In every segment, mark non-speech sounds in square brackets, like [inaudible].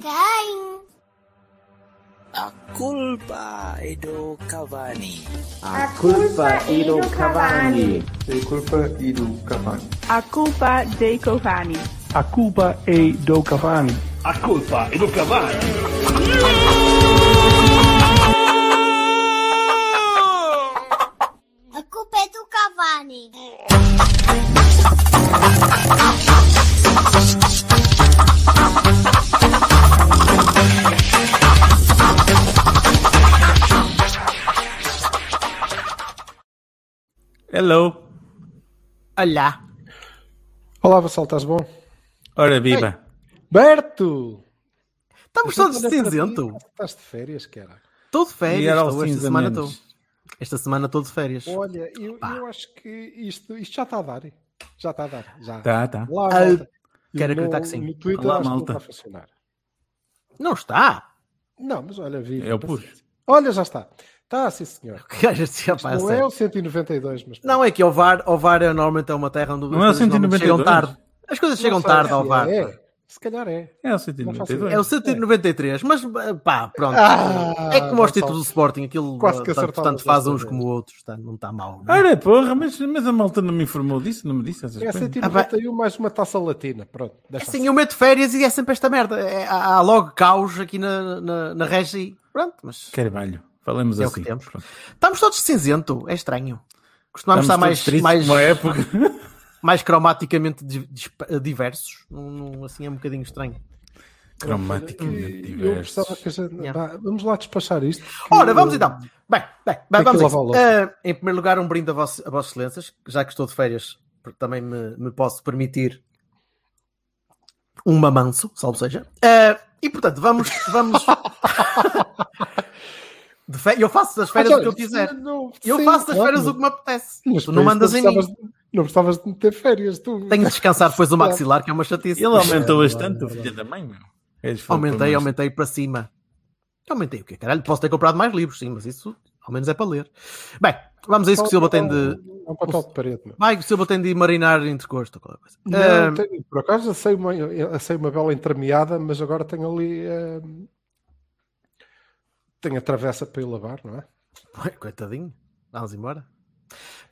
Quem? A culpa é do Cavani. A culpa é do Cavani. A culpa é do Cavani. A culpa dei Cavani. A culpa é do Cavani. A culpa é do Cavani. Hello. Olá. Olá, Vassal, estás bom? Ora, viva. Berto! Estamos todos de cinzento. Estás de férias, cara? Estou de férias. Era Estou esta semana estou. Esta semana estou de férias. Olha, eu, eu acho que isto, isto já está a dar. Já está a dar. Já. Tá, tá. Lá, Ah, malta. quero No- acreditar que sim. No Twitter Olá, que não malta. está a funcionar. Não está. Não, mas olha, vi. Eu pus. Olha, já está. Está, sim, senhor. [laughs] Que gajo Isto rapaz, não é o 192, mas... Não, é que o VAR, o VAR é normalmente é uma terra onde Não é o as coisas normalmente 192? chegam tarde. As coisas Não chegam tarde ao VAR. É. Se calhar é. É o Não faço 192. É o 193, mas pá, pronto. Ah, é como aos Gonçalo. títulos do Sporting, aquilo Quase que tanto, tanto faz uns como outros, tá, não está mal. não é? Ora, porra, mas, mas a malta não me informou disso, não me disse essas É coisas. 191 mais uma taça latina. Pronto. desta Assim, eu meto férias e é sempre esta merda. É, há, há logo caos aqui na, na, na Regi. Pronto, mas Carvalho, falemos É o assim. que temos. Pronto. estamos todos de cinzento. É estranho. Costumamos estar Estamos mais, tristes mais, numa época. [laughs] mais cromaticamente diversos. Não- não- assim é um bocadinho estranho. Cromaticamente Eu diversos. gostava que a gente... Yeah. Vamos lá despachar isto. Ora, vamos então. Bem, bem, bem vamos. Eh, Em primeiro lugar, um brinde a, vosso, a vossas excelências, já que estou de férias, porque também me, me posso permitir um mamanço, salvo seja. Eh, e portanto, vamos. vamos... [laughs] [laughs] De fe- Eu faço das férias o que eu quiser. Não, Eu sim, faço das claro. férias o que me apetece. Mas tu não mandas em não mim. Não precisavas de meter férias, tu. Tenho de descansar depois do maxilar, que é uma chatice. Ele aumentou É, bastante, é o filho da mãe, meu. Aumentei, aumentei para cima. Aumentei o quê? Caralho, posso ter comprado mais livros, sim, mas isso ao menos é para ler. Bem, vamos a isso que o Silva tem de. É um papel de parede, meu. Vai, o Silva tem de marinar entrecosto. ou qualquer coisa. Não, Ah, tenho- por acaso assei uma, assei uma bela entremeada, mas agora tenho ali. Tenho a travessa para ir lavar, não é? Ai, Coitadinho, vamos embora.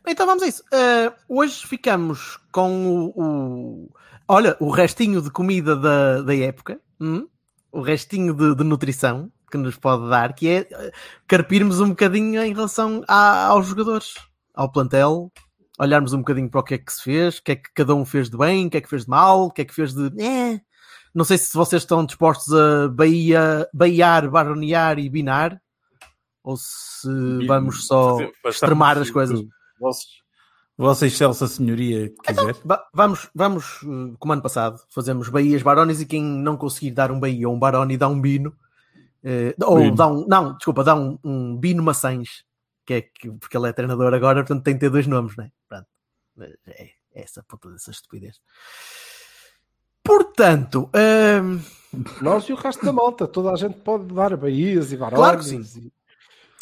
Então vamos a isso. Uh, hoje ficamos com o, o- olha, o restinho de comida da, da época, hum? o restinho de, de nutrição que nos pode dar, que é uh, carpirmos um bocadinho em relação a- aos jogadores, ao plantel, olharmos um bocadinho para o que é que se fez, o que é que cada um fez de bem, o que é que fez de mal, o que é que fez de. Eh. Não sei se vocês estão dispostos a baia, baiar, baronear e binar, ou se vamos só Fazer- extremar as coisas. o- Vossos, vossa excelsa senhoria, quiser. Va- vamos, vamos, uh, como ano passado, fazemos Bahias Barones e quem não conseguir dar um Bahia ou um Baroni dá um Bino. eh, ou Bino. dá um, não, desculpa, dá um, um Bino Maçãs, que é que, porque ele é treinador agora, portanto tem que ter dois nomes, não é? Pronto. É, é essa puta dessa estupidez. Portanto, hum, Nós e o resto da malta, toda a gente pode dar Bahias e Barones. Claro que sim.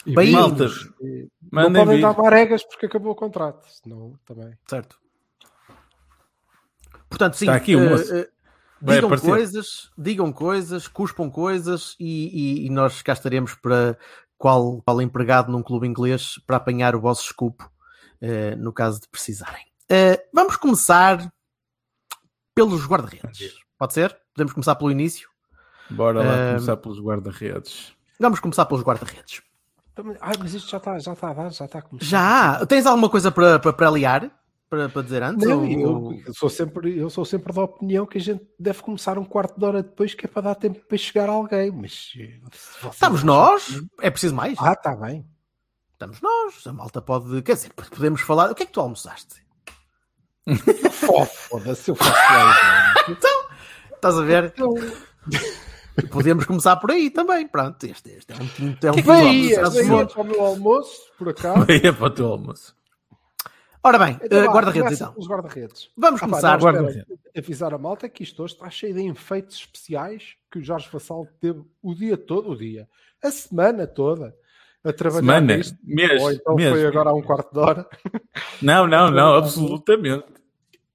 E, e Bahias. Binos. E Não podem vir. dar Maregas porque acabou o contrato, senão também. certo. Portanto, sim. Está aqui eh, Vai digam aparecer. coisas, digam coisas, cuspam coisas e, e- e nós cá estaremos para qual, qual empregado num clube inglês para apanhar o vosso escupo eh, no caso de precisarem. Vamos começar pelos guarda-redes. Pode ser? Podemos começar pelo início? Bora lá Ahm. começar pelos guarda-redes. Vamos começar pelos guarda-redes. Também- Ah, mas isto já está já está a dar, já está a começar. Já! Tens alguma coisa para, para, para aliar? Para, para dizer antes? Não, ou- eu, eu sou sempre, eu sou sempre da opinião que a gente deve começar um quarto de hora depois, que é para dar tempo para chegar alguém. Mas eh, Estamos nós? que- É preciso mais? Ah, está bem. Estamos nós. A malta pode. Quer dizer, podemos falar. O que é que tu almoçaste? Foda-se, eu faço bem. [laughs] Estás a ver? Então, Podemos começar por aí também. Pronto, este, este é um quinto. É um almoço. Bahia para o meu almoço, por acaso. Vai para o teu almoço. Ora bem, Então vá, guarda-redes então. Os guarda-redes. Vamos Ah, pá, começar. não, espera, guarda-redes. avisar a malta que isto hoje está cheio de enfeites especiais que o Jorge Vassal teve o dia todo, o dia, a semana toda, a trabalhar Semana, nisto. mês, Ou então mês. foi agora há um quarto de hora [laughs] Não, não, não, absolutamente.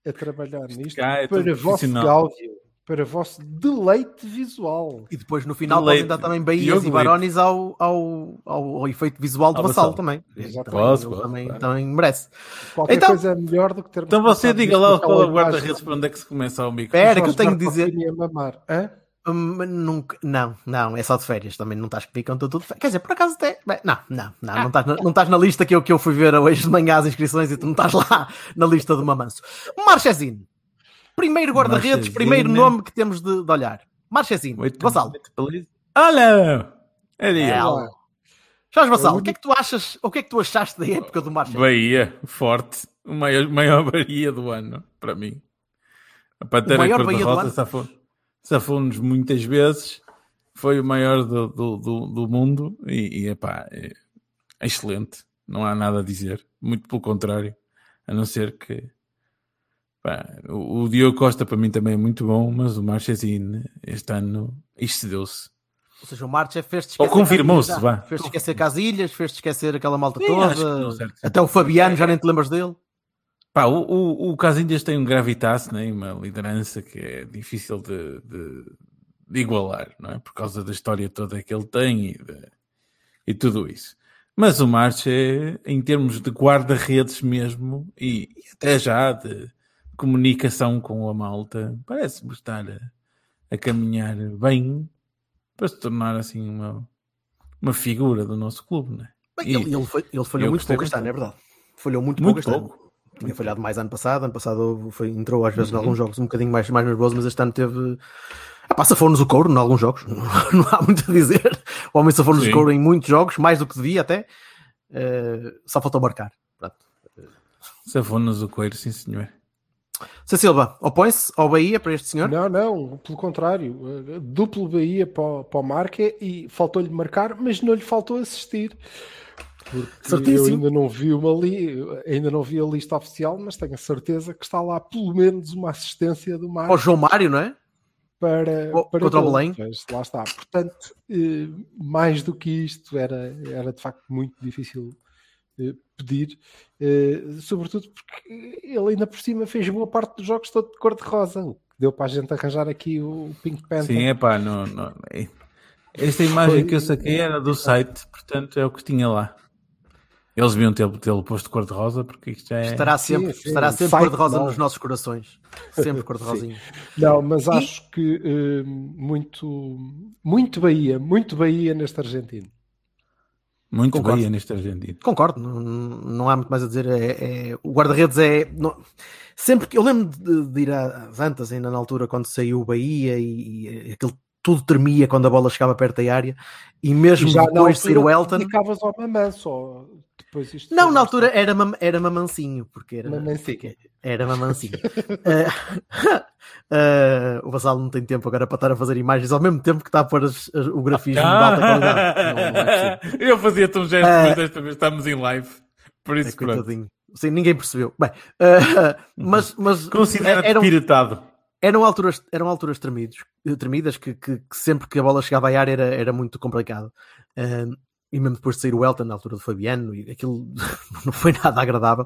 a trabalhar nisto cá é para vosso gáudio. para vosso deleite visual. E depois no final Deleite. podem dar também Diogo e Barones ao, ao, ao, ao efeito visual do Vassal também. Exatamente. Também, Posso, posso, também, claro. também merece. Qualquer Então- coisa é melhor do que termos Então você diga lá qual é o guarda-redes para onde é que se começa ao micro. Espera, que eu tenho de dizer. Mamar. Hã? Hum, nunca, não, não, é só de férias. Também não estás comigo, estou tudo de férias. Quer dizer, por acaso até. bem, não, não, não, não estás, na, não estás na lista que eu, que eu fui ver hoje de manhã as inscrições e tu não estás lá na lista do Mamanso. Marchesino. Primeiro guarda-redes, primeiro nome que temos de, de olhar. Oito beleza. Olha! É É. Jorge Vassal, o que é que tu achas? O que é que tu achaste da época do Marchesino? Bahia, forte. O maior, maior [laughs] Bahia do ano, para mim. A Pantera maior Bahia do Cor-de-Rosa ano? safou- safou-nos muitas vezes. Foi o maior do, do, do, do mundo e, e epá, é, excelente. Não há nada a dizer. Muito pelo contrário. A não ser que pá, o, o Diogo Costa para mim também é muito bom, mas o Marchesino este ano excedeu-se. Ou seja, o Marche fez-te Ou esquecer. confirmou-se, Casilhas já. vá. Fez-te esquecer Casilhas, fez-te esquecer aquela malta Sim, toda. Até o Fabiano, já nem te lembras dele. Pá, o, o, o tem um gravitas, né? e uma liderança que é difícil de, de, de igualar, não é? Por causa da história toda que ele tem e, de- e tudo isso. Mas o Marche, em termos de guarda-redes mesmo, e, e até já de comunicação com a malta, parece-me estar a, a caminhar bem para se tornar assim uma, uma figura do nosso clube, não é? Bem, E- ele, ele, foi- ele falhou muito pouco este ano, é verdade. Falhou muito, Muito pouco pouco. Tinha falhado mais ano passado. Ano passado foi, entrou às vezes em Uhum. alguns jogos um bocadinho mais, mais nervoso, mas este ano teve. Ah, pá, safou-nos o couro em alguns jogos. [laughs] Não há muito a dizer. O homem safou-nos o couro em muitos jogos, mais do que devia até. Eh, só faltou marcar. Pronto. Safou-nos o coelho, sim senhor. Cê Silva, opõe-se ao Bahia para este senhor? Não, não, pelo contrário. eh, Duplo Bahia para, o- para o Marque e faltou-lhe marcar, mas não lhe faltou assistir. Porque eu Certíssimo. ainda não vi uma li... ainda não vi a lista oficial, mas tenho a certeza que está lá pelo menos uma assistência do Ao Marque João Mário, não é? para, o- para contra o. Belém. Lá está. Portanto, eh, mais do que isto era, era de facto muito difícil eh, pedir, eh, sobretudo porque ele ainda por cima fez boa parte dos jogos todo de cor-de-rosa, o que deu para a gente arranjar aqui o Pink Panther. Sim, é pá, não, não, é- esta imagem Foi- que eu saquei era do site, portanto é o que tinha lá. Eles deviam tê-lo posto de cor-de-rosa, porque isto já é. Estará sempre, sim, estará o sempre cor-de-rosa nos nossos corações. Sempre cor-de-rosinho. [laughs] Não, mas acho que eh, muito, muito Bahia, muito Bahia neste argentino. Muito Concordo. Bahia neste argentino. Concordo, não, não há muito mais a dizer. É, é- o guarda-redes é. não- sempre que eu lembro de, de ir às Antas, ainda na altura, quando saiu o Bahia e, e aquele tudo tremia quando a bola chegava perto da área, e mesmo depois de sair o Elton. dedicavas ao Mamã só. Não, na altura tarde. era, mam- era mamancinho, porque era, Mamancinho. era mamancinho. Eh, [laughs] eh, o Vassalo não tem tempo agora para estar a fazer imagens ao mesmo tempo que está a pôr as- as- o grafismo de alta qualidade. Não, não é [laughs] eu fazia-te um gesto, Ah. mas desta vez estamos em live. Por É, isso, coitadinho. Sim, ninguém percebeu. Bem, [laughs] mas, mas Considera-te eram, piratado. eram alturas, eram alturas tremidos, tremidas que, que- que sempre que a bola chegava à área era, era muito complicado. Eh, e mesmo depois de sair o Elton na altura do Fabiano, e aquilo [laughs] não foi nada agradável.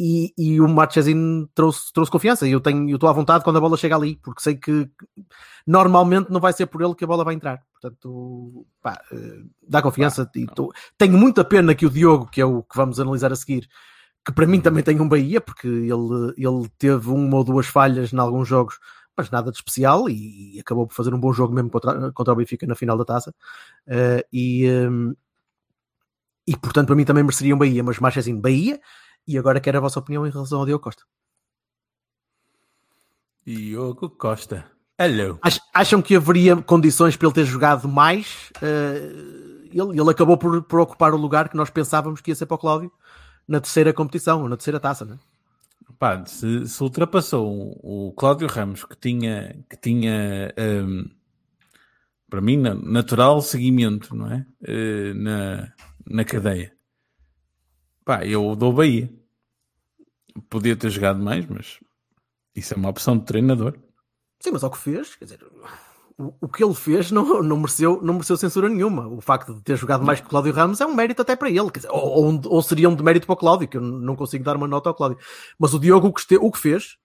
E, e o Marchesino trouxe, trouxe confiança. E eu tenho, eu estou à vontade quando a bola chega ali, porque sei que normalmente não vai ser por ele que a bola vai entrar. Portanto, pá, eh, dá confiança. e tô- tenho muita pena que o Diogo, que é o que vamos analisar a seguir, que para mim também tem um Bahia, porque ele, ele teve uma ou duas falhas em alguns jogos, mas nada de especial, e, acabou por fazer um bom jogo mesmo contra, contra o Benfica na final da taça. Eh, e, ehm, e portanto, para mim também mereceria um Bahia, mas mais assim, Bahia. E agora quero a vossa opinião em relação ao Diogo Costa. Diogo Costa. Hello. Ach- Acham que haveria condições para ele ter jogado mais? Eh, ele, ele acabou por, por ocupar o lugar que nós pensávamos que ia ser para o Cláudio na terceira competição, ou na terceira taça, né? Pá, se, se ultrapassou o, Cláudio Ramos, que tinha, que tinha hum, para mim, na- natural seguimento, não é? Eh, na, na cadeia. Pá, eu dou Bahia. Podia ter jogado mais, mas isso é uma opção de treinador. Sim, mas ao que fez, quer dizer, o, o que ele fez não, não, mereceu, não mereceu censura nenhuma. O facto de ter jogado mais que o Cláudio Ramos é um mérito até para ele, quer dizer, ou, ou, ou seria um demérito para o Cláudio, que eu não consigo dar uma nota ao Cláudio. Mas o Diogo, o que, este- o que fez,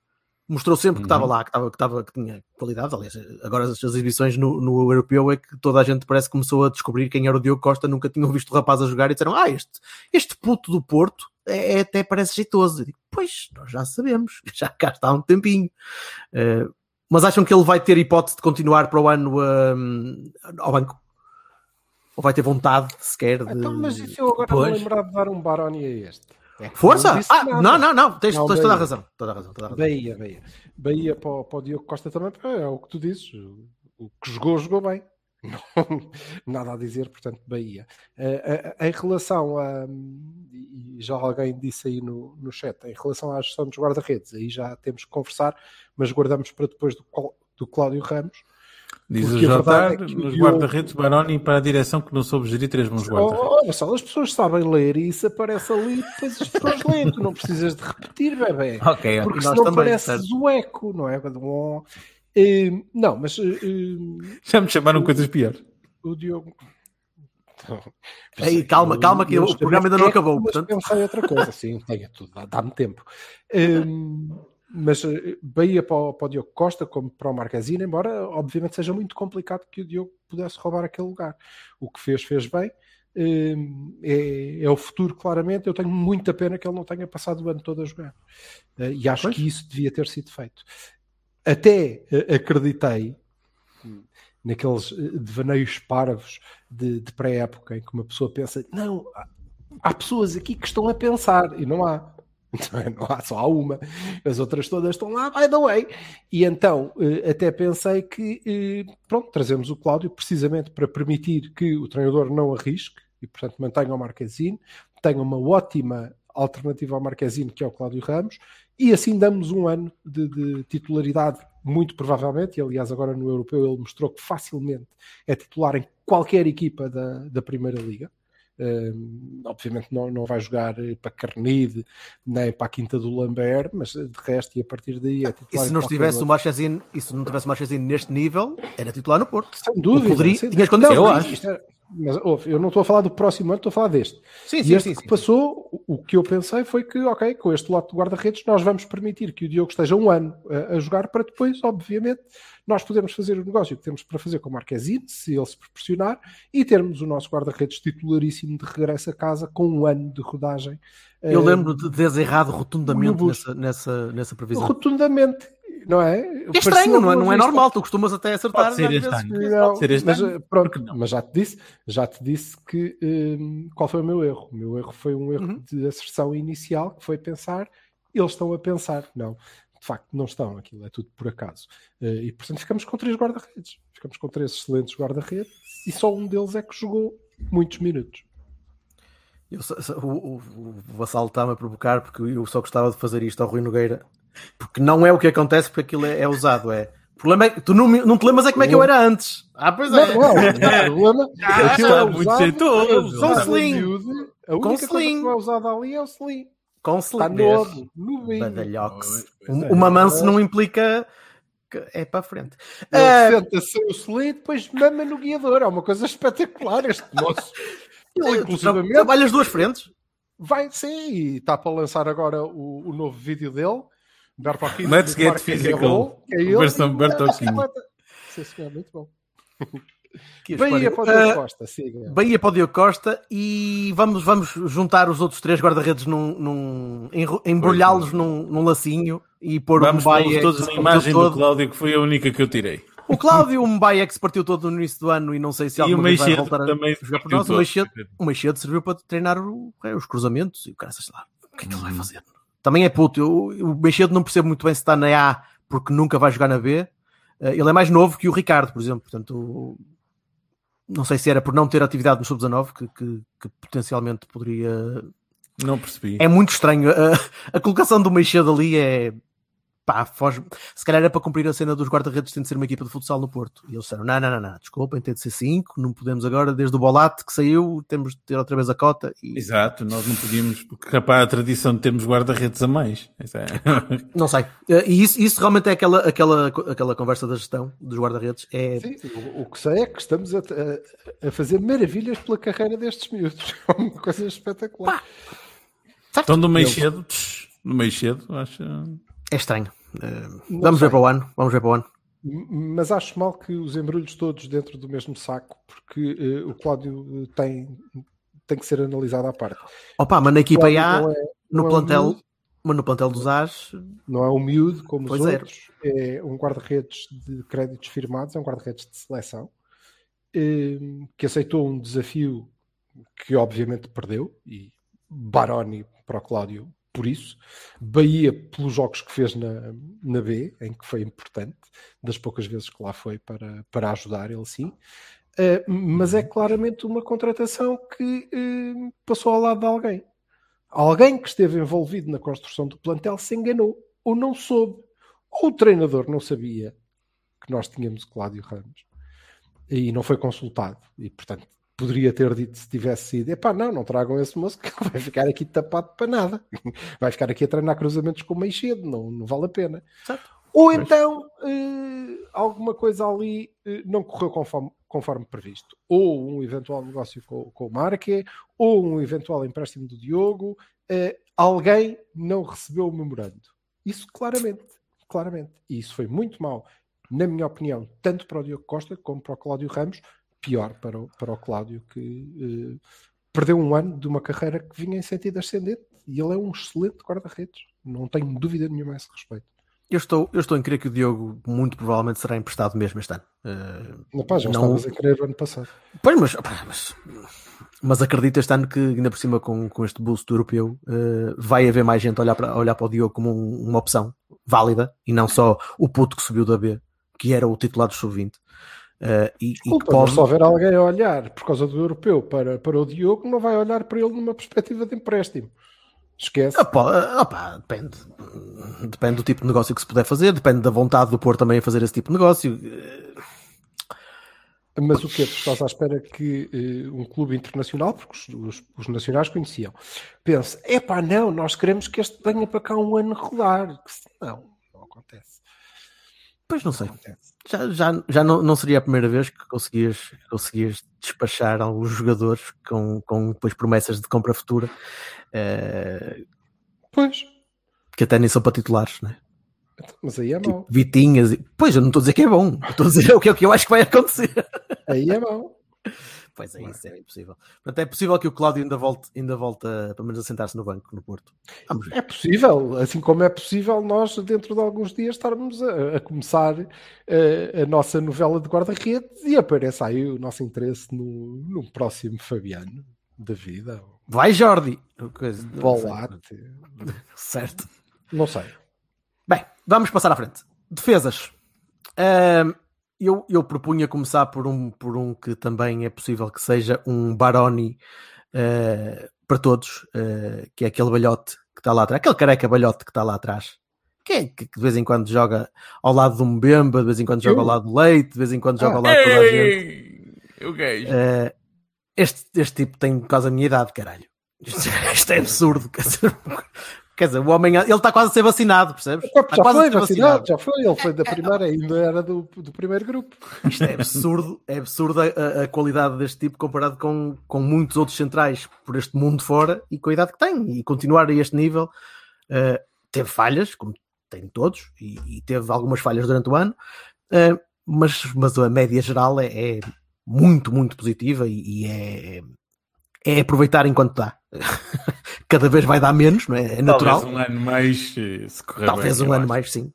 Mostrou sempre que estava Uhum. lá, que, estava, que, estava, que tinha qualidade. Aliás, agora as, as exibições no, no europeu é que toda a gente parece que começou a descobrir quem era o Diogo Costa, nunca tinham visto o rapaz a jogar e disseram: Ah, este, este puto do Porto é, é- até parece jeitoso. Eu digo, pois, nós já sabemos, [laughs] já cá está há um tempinho. Eh, mas acham que ele vai ter hipótese de continuar para o ano hum, ao banco? Ou vai ter vontade sequer de. Então, mas e se eu agora Pois. me lembrar de dar um Baroni a este? É Força! não Ah, não, não, não, tens, Não, tens toda a razão. Toda a razão, toda a razão. Bahia, Bahia. Bahia para, o- para o Diogo Costa também, é o que tu dizes. O que jogou, jogou bem. [laughs] Não, nada a dizer, portanto, Bahia. Eh, eh, em relação a. E já alguém disse aí no, no chat, em relação à gestão dos guarda-redes, aí já temos que conversar, mas guardamos para depois do, do Cláudio Ramos. Diz o Jotar, é o nos guarda-redes, Baroni para a direção que não soube gerir três bons guarda-redes. Oh, Olha só, as pessoas sabem ler e isso aparece ali, depois as pessoas leem, tu não precisas de repetir, bebê. [laughs] Ok. Porque senão também, parece certo. o eco, não é? Um- Eh, não, mas eh, Já me chamaram coisas piores. o Diogo. Ei, calma, calma, que o programa ainda não acabou, portanto. pensei outra coisa, sim, [laughs] tenha tudo, dá- dá-me tempo. [laughs] Hum, mas eh, Bahia para o, para o Diogo Costa, como para o Marquezine, embora obviamente seja muito complicado que o Diogo pudesse roubar aquele lugar. O que fez, fez bem. Hum, é, é o futuro, claramente. Eu tenho muita pena que ele não tenha passado o ano todo a jogar. Eh, e acho Pois. que isso devia ter sido feito. Até eh, acreditei naqueles eh, devaneios parvos de, de pré-época em que uma pessoa pensa: não, há pessoas aqui que estão a pensar e não há. [laughs] É? Não há, só uma. As outras todas estão lá, by the way. E então eh, até pensei que, eh, pronto, trazemos o Cláudio precisamente para permitir que o treinador não arrisque e, portanto, mantenha o Marquezine, tenha uma ótima alternativa ao Marquezine, que é o Cláudio Ramos, e assim damos um ano de, de titularidade, muito provavelmente, e aliás agora no Europeu ele mostrou que facilmente é titular em qualquer equipa da, da Primeira Liga. Um, obviamente não, não vai jogar eh, para Carnide nem para a Quinta do Lambert, mas eh, de resto e a partir daí é E titular. se em não estivesse o. Marchesine, e se não tivesse o Marchesine neste nível, era titular no Porto. Sem dúvida. Poderia- sem tinha as dúvida. condições. Não, Eu acho. isto é- mas ouve, eu não estou a falar do próximo ano, estou a falar deste. Sim, e sim, este sim. que sim. passou, o- que eu pensei foi que, ok, com este lote de guarda-redes, nós vamos permitir que o Diogo esteja um ano a, a jogar para depois, obviamente, nós podemos fazer o negócio que temos para fazer com o Marquezine, se ele se proporcionar, e termos o nosso guarda-redes titularíssimo de regresso a casa com um ano de rodagem. Eu eh, lembro de teres errado rotundamente nessa, nessa, nessa previsão. rotundamente, não é? É estranho, não é, não é normal, tu costumas até acertar. Pode ser este vezes. ano. Não, Pode ser este mas, ano? eh, pronto, mas já te disse, já te disse que hum, qual foi o meu erro. O meu erro foi um erro Uhum. de asserção inicial que foi pensar, eles estão a pensar. Não, de facto, não estão, aquilo é tudo por acaso. Eh, E portanto ficamos com três guarda-redes. Ficamos com três excelentes guarda-redes e só um deles é que jogou muitos minutos. Eu o, o, o Vassalo está-me a provocar porque eu só gostava de fazer isto ao Rui Nogueira. Porque não é o que acontece, porque aquilo é, é usado. É. O problema é que tu não, me- não te lembras é como é que eu era antes. Ah, pois Não, é. não, não há problema. [laughs] Ah, Aquilo está é muito jeitoso. é usado Com sling. A Com única coisa sling. que não é usada ali é o sling. Com Está slick. novo, novinho. Badalhox. É. Uma manse não implica que é para a frente. Ele Ah, senta-se o sling e depois mama no guiador. É uma coisa espetacular este moço. [laughs] Ele, inclusivamente, trabalha as duas frentes. vai sim e está para lançar agora o, o novo vídeo dele. Let's do get Mark physical. É ele. Versão Bertolini. [laughs] Sim, senhor, muito bom. [laughs] Bahia para o Diogo Ah, Costa, siga. Bahia para o Diogo Costa e vamos, vamos juntar os outros três guarda-redes num, num embrulhá-los num, num lacinho e pôr Vamos um que todos partiu imagem do todo. Cláudio, que foi a única que eu tirei. O Cláudio, o Mbaia que se partiu todo no início do ano e não sei se o alguma vez vai voltar a jogar por nós. O. Meixedo, o Meixedo serviu para treinar o- é, os cruzamentos e o cara, sei lá, o que é que ele Uhum. vai fazer? Também é puto. Eu- o Meixedo não percebo muito bem se está na A porque nunca vai jogar na B. Eh, Ele é mais novo que o Ricardo, por exemplo. Portanto, não sei se era por não ter atividade no Sub-19 que, que- que potencialmente poderia. Não percebi. É muito estranho. A, a colocação do Meixedo ali é. Pá, foge. Se calhar é para cumprir a cena dos guarda-redes, tem de ser uma equipa de futsal no Porto. E eles disseram: não, não, não, não, desculpem, tem de ser 5, não podemos agora, desde o Bolate que saiu, temos de ter outra vez a cota. E... Exato, nós não podíamos, porque rapaz, a tradição de termos guarda-redes a mais. É- [laughs] Não sei. Eh, E isso, isso realmente é aquela, aquela, aquela conversa da gestão dos guarda-redes. É, Sim, o, o que sei é que estamos a, a- a fazer maravilhas pela carreira destes miúdos. [laughs] É uma coisa espetacular. Então do meio cedo, do meio cedo, acho. É estranho. Não vamos sei. ver para o ano. Vamos ver para o ano. Mas acho mal que os embrulhos todos dentro do mesmo saco, porque eh, o Cláudio eh, tem, tem que ser analisado à parte. Opa, mas na equipa A, é, no é plantel, miúdo, mas no plantel dos As, não é um miúdo como Pois os é. outros, é um guarda-redes de créditos firmados, é um guarda-redes de seleção, eh, que aceitou um desafio que obviamente perdeu, e Baroni para o Cláudio por isso, Bahia pelos jogos que fez na, na B, em que foi importante, das poucas vezes que lá foi para, para ajudar ele sim, Eh, mas é claramente uma contratação que eh, passou ao lado de alguém. Alguém que esteve envolvido na construção do plantel se enganou, ou não soube, ou o treinador não sabia que nós tínhamos Cláudio Ramos. E não foi consultado, e portanto poderia ter dito se tivesse sido: epá, não, não tragam esse moço que vai ficar aqui tapado para nada, [laughs] vai ficar aqui a treinar cruzamentos com meio cedo, não, não vale a pena. Certo. Ou então eh, alguma coisa ali eh, não correu conforme, conforme previsto. Ou um eventual negócio com, com o Marque, ou um eventual empréstimo do Diogo. eh, alguém não recebeu o memorando. Isso claramente, claramente. E isso foi muito mal, na minha opinião, tanto para o Diogo Costa como para o Cláudio Ramos. Pior para o, para o Cláudio, que eh, perdeu um ano de uma carreira que vinha em sentido ascendente. E ele é um excelente guarda-redes. Não tenho dúvida nenhuma a esse respeito. eu estou, eu estou em crer que o Diogo muito provavelmente será emprestado mesmo este ano. Eh, Não, pá, já Não- estavas a querer o ano passado. Pois, mas, mas, mas acredito este ano que, ainda por cima, com, com este boost europeu, eh, vai haver mais gente a olhar para, olhar para o Diogo como um- uma opção válida e não só o puto que subiu da B, que era o titular do sub-20. Eh, e, e Desculpa, pode. mas se houver alguém a olhar por causa do europeu para, para o Diogo, não vai olhar para ele numa perspectiva de empréstimo. Esquece. Ah, pá, ah, pá, depende. Depende do tipo de negócio que se puder fazer, depende da vontade do Porto também a fazer esse tipo de negócio. Mas o que Tu estás à espera que eh, um clube internacional, porque os, os- os nacionais conheciam, pense: epá, não, nós queremos que este venha para cá um ano se- Não, não acontece. Pois não sei. Já, já, já não, não seria a primeira vez que conseguias, conseguias despachar alguns jogadores com, com depois promessas de compra futura eh, Pois, que até nem são para titulares, né? mas aí é Tipo, mau. Vitinhas. Pois eu não estou a dizer que é bom, estou a dizer o que, é o que eu acho que vai acontecer. Aí é mau. Pois é, isso é impossível. Portanto, é possível que o Cláudio ainda volte, ainda volte a, pelo menos a sentar-se no banco no Porto. É possível, assim como é possível nós, dentro de alguns dias, estarmos a, a começar eh, a nossa novela de guarda-redes e apareça aí o nosso interesse no, no próximo Fabiano da vida. Vai, Jordi! Coisa- Bolate. [laughs] Certo. Não sei. Bem, vamos passar à frente. Defesas. Eu, eu propunha começar por um, por um que também é possível que seja um Baroni eh, para todos, eh, que é aquele balhote que está lá atrás, aquele careca balhote que está lá atrás, que, é, que de vez em quando joga ao lado do Mbemba, de vez em quando joga ao lado do Leite, de vez em quando joga ao lado de toda a gente. Ei! O gajo. Eh, este, este tipo tem quase a minha idade, caralho. Isto, isto é absurdo. Quer dizer, o homem, ele está quase a ser vacinado, percebes? Já foi ser vacinado, já foi. Ele foi da primeira, ainda era do, do primeiro grupo. Isto é absurdo, é absurdo a, a- qualidade deste tipo comparado com, com muitos outros centrais por este mundo fora e com a idade que tem. E continuar a este nível, eh, teve falhas, como tem todos, e, e teve algumas falhas durante o ano, eh, mas, mas a média geral é, é muito, muito positiva e, e é, é aproveitar enquanto dá. [laughs] Cada vez vai dar menos, não é? É natural. Talvez um ano mais, se correr Talvez bem, um ano acho. mais, sim.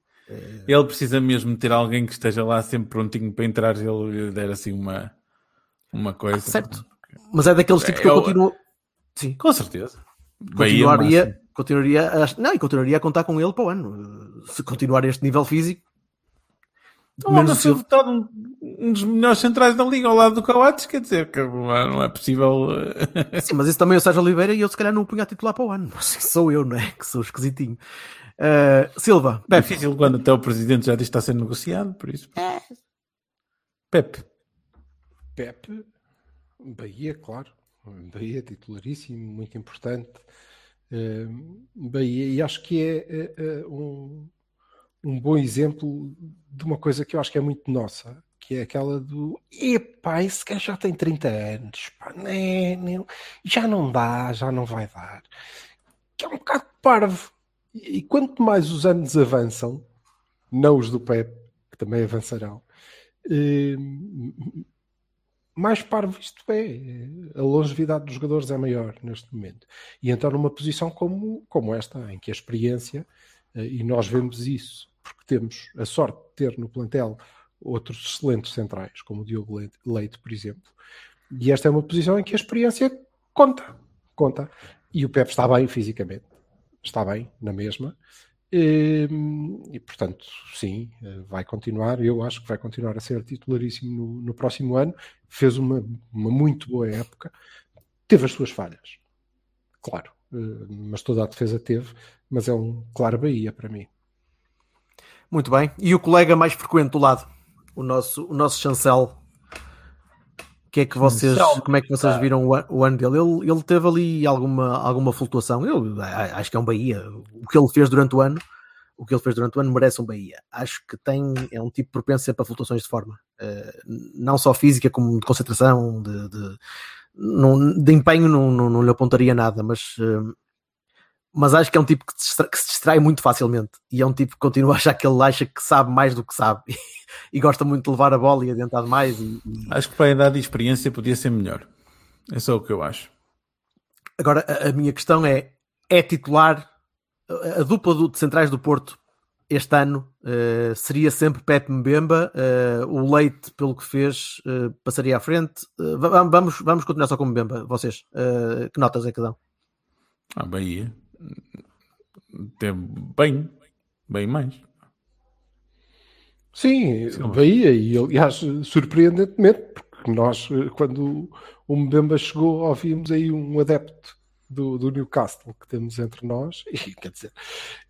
Ele precisa mesmo ter alguém que esteja lá sempre prontinho para entrar e ele lhe der assim uma, uma coisa. Certo. Mas é daqueles tipos que eu Eu- continuo. Sim. Com certeza. Continuaria, continuaria a, não, e continuaria a contar com ele para o ano. Se continuar este nível físico, Então, menos Menos o Silva. votado um, dos melhores centrais da liga ao lado do Coates, quer dizer que não é é possível. eh, Sim, mas isso também é o Sérgio Oliveira e eu se calhar não o punha a titular para o ano. [laughs] Mas sou eu, não é? Que sou esquisitinho. Uh, Silva, É Pepe, difícil quando até o presidente já diz que está a ser negociado, por isso. Pepe. Pepe, Bahia, claro. Bahia, titularíssimo, muito importante. Eh, Bahia, e acho que é eh, um, um bom exemplo de uma coisa que eu acho que é muito nossa, que é aquela do epá, esse gajo já tem 30 anos, pá, né, né, já não dá, já não vai dar. Que é um bocado parvo. E, e quanto mais os anos avançam, não os do Pep, que também avançarão. Eh, mais parvo isto é. A longevidade dos jogadores é maior neste momento. E então numa posição como, como esta, em que a experiência, eh, e nós vemos isso, porque temos a sorte de ter no plantel outros excelentes centrais, como o Diogo Leite, por exemplo. E esta é uma posição em que a experiência conta. Conta. E o Pep está bem fisicamente. Está bem, na mesma. E, e, portanto, sim, vai continuar. Eu acho que vai continuar a ser titularíssimo no, no próximo ano. Fez uma, uma, muito boa época. Teve as suas falhas, claro, eh, mas toda a defesa teve. Mas é um claro Bahia para mim. Muito bem. E o colega mais frequente do lado, o nosso, o nosso chancel. Que é que vocês, como é que vocês viram o, o ano dele? Ele, ele teve ali alguma, alguma flutuação. Eu acho que é um Bahia. O que ele fez durante o ano, o que ele fez durante o ano merece um Bahia. Acho que tem, é um tipo propenso para flutuações de forma, uh, não só física, como de concentração, de, de, não, de empenho, não, não, não, lhe apontaria nada, mas uh, mas acho que é um tipo que, distra que, se distrai muito facilmente e é um tipo que continua a achar que ele acha que sabe mais do que sabe [laughs] e gosta muito de levar a bola e adiantar mais. E, e... Acho que para a idade de experiência podia ser melhor. É só o que eu acho. Agora, a, a minha questão é: é titular a, a dupla do, de centrais do Porto este ano uh, seria sempre Pepe Mbemba, uh, o Leite, pelo que fez, uh, passaria à frente. vamos, vamos continuar só com Mbemba, vocês. que notas é que dão? A ah, Bahia. Tem bem, bem mais. Sim, Sim, Bahia, e aliás, surpreendentemente, porque nós, quando o Mbemba chegou, ouvimos aí um adepto do, do, Newcastle que temos entre nós, [laughs] e quer dizer,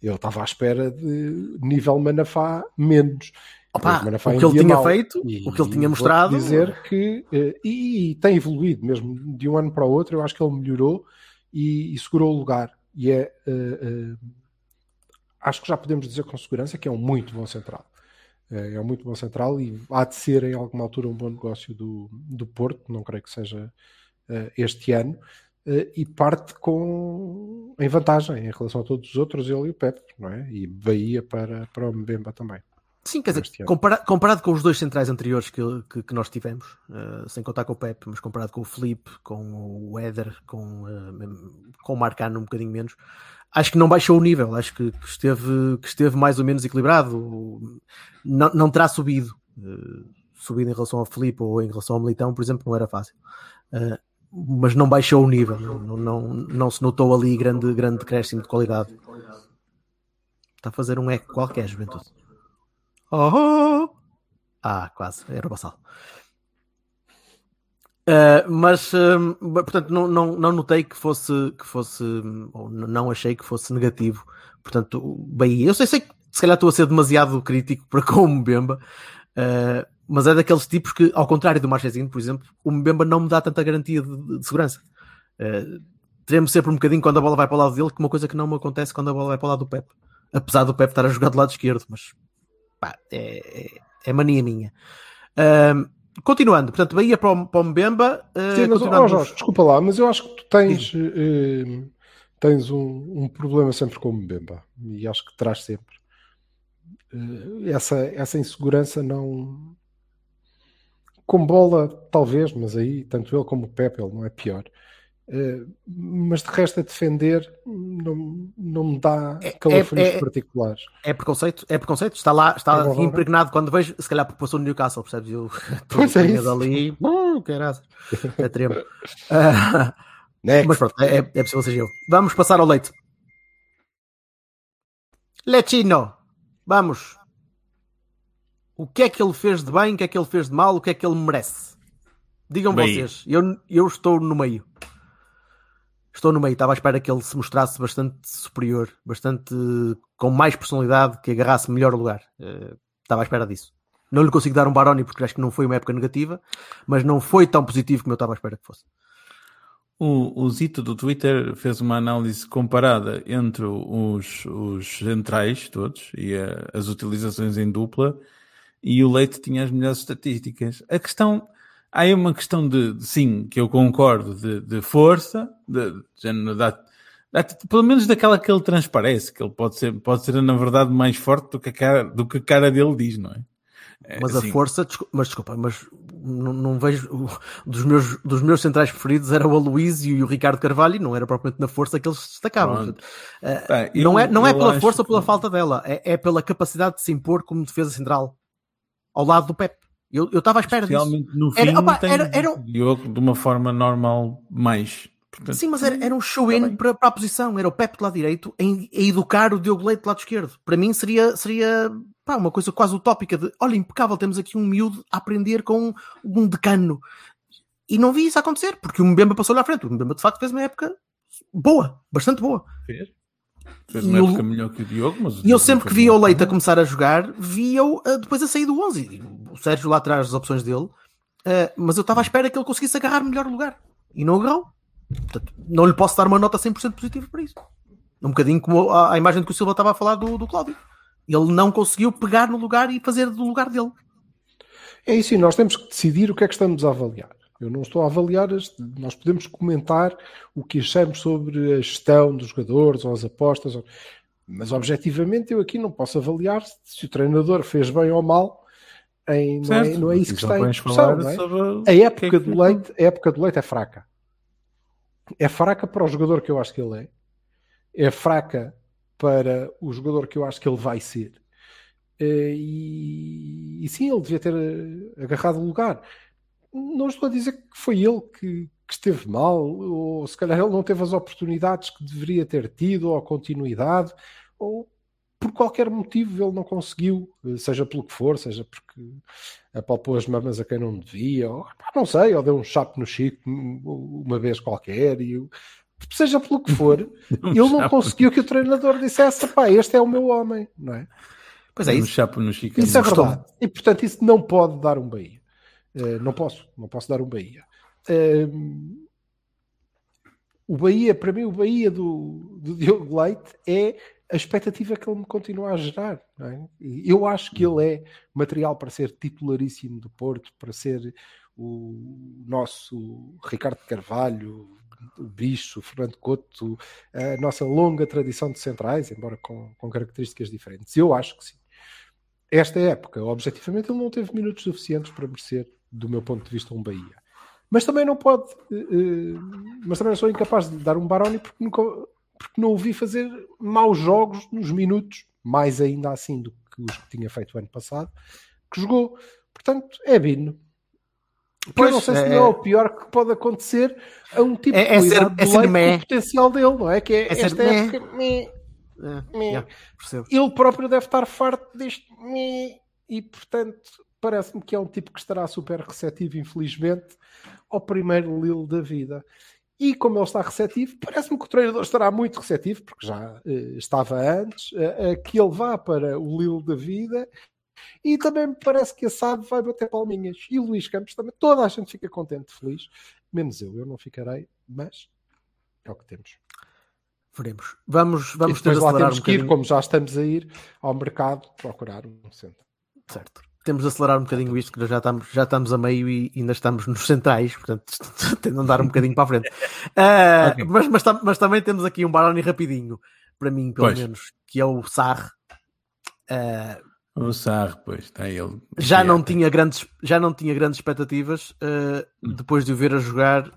eu estava à espera de nível Manafá menos. Opa, Manafá o que ele tinha mal. feito, e, o que ele tinha mostrado. dizer que, eh, e, e, tem evoluído mesmo de um ano para o outro, eu acho que ele melhorou e, e segurou o lugar. E é, uh, uh, acho que já podemos dizer com segurança que é um muito bom central. É, é um muito bom central e há de ser em alguma altura um bom negócio do, do Porto, não creio que seja este ano, e parte com em vantagem em relação a todos os outros, ele e o Pepe, não é? E Bahia para, para o Mbemba também. Sim, quer dizer, comparado, comparado, com os dois centrais anteriores que, que, que nós tivemos, uh, sem contar com o Pep, mas comparado com o Felipe, com o Éder, com, uh, com o Marcano um bocadinho menos, acho que não baixou o nível, acho que, que esteve, que esteve mais ou menos equilibrado, não, não terá subido, uh, subido em relação ao Felipe ou em relação ao Militão, por exemplo, não era fácil. mas não baixou o nível, não, não, não se notou ali grande, grande decréscimo de qualidade. Está a fazer um eco qualquer, juventude. Oh! Ah, quase, era o Bassal. Uh, mas, uh, portanto, não, não, não notei que fosse, que fosse, ou não achei que fosse negativo. Portanto, Bahia, eu sei, sei que se calhar estou a ser demasiado crítico para [laughs] com o Mbemba, uh, mas é daqueles tipos que, ao contrário do Marchezinho, por exemplo, o Mbemba não me dá tanta garantia de, de segurança. Uh, sempre um bocadinho quando a bola vai para o lado dele, que uma coisa que não me acontece quando a bola vai para o lado do Pep. Apesar do Pep estar a jogar do lado esquerdo, mas pá, é, é mania minha. Um, continuando, portanto, Bahia para o, para o Mbemba. Uh, Sim, mas, oh, Jorge, desculpa lá, mas eu acho que tu tens, uh, tens um, um, problema sempre com o Mbemba e acho que traz sempre. Uh, essa, essa insegurança não. Com bola, talvez, mas aí tanto ele como o Pepe, ele não é pior. Uh, mas de resto a defender não, não me dá é, calafrios é, é, particulares. É preconceito, é preconceito, está lá, está é impregnado quando vejo, se calhar porque passou no Newcastle, percebes? Eu [laughs] pois é isso. ali, uh, é tremo. Uh, [laughs] mas pronto, é, é possível ser eu. Vamos passar ao leite. Lecino, vamos. O que é que ele fez de bem, o que é que ele fez de mal, o que é que ele merece? Digam bem. vocês, eu, eu estou no meio estou no meio, estava à espera que ele se mostrasse bastante superior, bastante com mais personalidade, que agarrasse melhor lugar. Uh, estava à espera disso. Não lhe consigo dar um Baroni porque acho que não foi uma época negativa, mas não foi tão positivo como eu estava à espera que fosse. O, o Zito do Twitter fez uma análise comparada entre os, os centrais todos e a, as utilizações em dupla e o Leite tinha as melhores estatísticas. A questão há aí uma questão de, de, sim, que eu concordo, de, de força, de, de, Ah, t- Pelo menos daquela que ele transparece, que ele pode ser, pode ser na verdade mais forte do que a cara, do que a cara dele diz, não é? É, Mas assim, a força, mas desculpa, mas não, não vejo. Dos meus, dos meus centrais preferidos era o Aloysio e o Ricardo Carvalho, e não era propriamente na força que eles se destacavam. Eh, eu- não é, não é pela força ou pela que- falta dela, é, é pela capacidade de se impor como defesa central ao lado do Pep. Eu eu estava à espera disso. Especialmente no fim, Era- opa, tem era- era um- o Diogo de uma forma normal mais. Portanto, Sim, mas era, era um show-in para, para a posição. Era o Pep do lado direito em, a educar o Diogo Leite do lado esquerdo. Para mim seria, seria pá, uma coisa quase utópica de olha, impecável, temos aqui um miúdo a aprender com um decano. E não vi isso acontecer, porque o Mbemba passou-lhe à frente. O Mbemba de facto fez uma época boa, bastante boa. Fez. Fez uma eu- época melhor que o Diogo, mas E eu sempre que via o. Leite a começar a jogar, via-o ah, depois a sair do 11. Sérgio lá atrás das opções dele, ah, mas eu estava à espera que ele conseguisse agarrar melhor lugar. E não agarrou. Portanto, não lhe posso dar uma nota 100% positiva para isso. Um bocadinho como a, a imagem que o Silva estava a falar do, do Cláudio. Ele não conseguiu pegar no lugar e fazer do lugar dele. É isso, e nós temos que decidir o que é que estamos a avaliar. Eu não estou a avaliar, nós podemos comentar o que achamos sobre a gestão dos jogadores ou as apostas, mas objetivamente eu aqui não posso avaliar se o treinador fez bem ou mal. Em, não, é, não é isso que está em discussão. é? A que é época que do Leite, a época do Leite é fraca. É fraca para o jogador que eu acho que ele é. É fraca para o jogador que eu acho que ele vai ser. Eh, E, e sim, ele devia ter eh, agarrado o lugar. Não estou a dizer que foi ele que, que esteve mal, ou se calhar ele não teve as oportunidades que deveria ter tido, ou a continuidade, ou por qualquer motivo ele não conseguiu, eh, seja pelo que for, seja porque apalpou as mamas a quem não devia, ou não sei, ou deu um chapo no Chico um- uma vez qualquer, e seja pelo que for, [laughs] ele não chapo. conseguiu que o treinador dissesse: pá, este é o meu homem, não é? Pois é Um isso. chapo no Chico. Isso é Gostou. verdade. E portanto, isso não pode dar um Bahia. Eh, não posso, não posso dar um Bahia. Eh, o Bahia, para mim, o Bahia do, do Diogo Leite é a expectativa que ele me continua a gerar. não é? Eu acho que ele é material para ser titularíssimo do Porto, para ser o nosso Ricardo Carvalho, o Bicho, o Fernando Couto, a nossa longa tradição de centrais, embora com, com características diferentes. Eu acho que sim esta época, objetivamente, ele não teve minutos suficientes para merecer, do meu ponto de vista, um Bahia. Mas também não pode, eh, eh, mas também sou incapaz de dar um Baroni porque, nunca, porque não o vi fazer maus jogos nos minutos, mais ainda assim do que os que tinha feito o ano passado, que jogou. Portanto, é Bino. Que eu Pois, não sei se é- não é o pior que pode acontecer a um tipo É- é de ser- é ser o potencial dele, não é? Que é, É ser esta meh. época, meh, É, meh yeah, percebo. ele próprio deve estar farto deste e portanto parece-me que é um tipo que estará super receptivo, infelizmente, ao primeiro Lille da vida. E como ele está receptivo, parece-me que o treinador estará muito receptivo, porque já eh, estava antes, a, a que ele vá para o Lille da vida. E também me parece que a SAD vai bater palminhas. E o Luís Campos também. Toda a gente fica contente, feliz. Menos eu. Eu não ficarei, mas é o que temos. Veremos. Vamos, vamos ter lá temos um que ir, como já estamos a ir ao mercado, procurar um centro. Certo. Temos de acelerar um bocadinho isto, que já estamos, já estamos a meio e ainda estamos nos centrais, portanto [laughs] tem de andar um bocadinho para a frente. Ah, Ok. mas, mas, mas também temos aqui um Baroni rapidinho, para mim, pelo Pois. menos, que é o Sarre. Ah, O Sarre, pois, está ele. já, não Aqui, tinha grandes, já não tinha grandes expectativas ah, Hum. depois de o ver a jogar,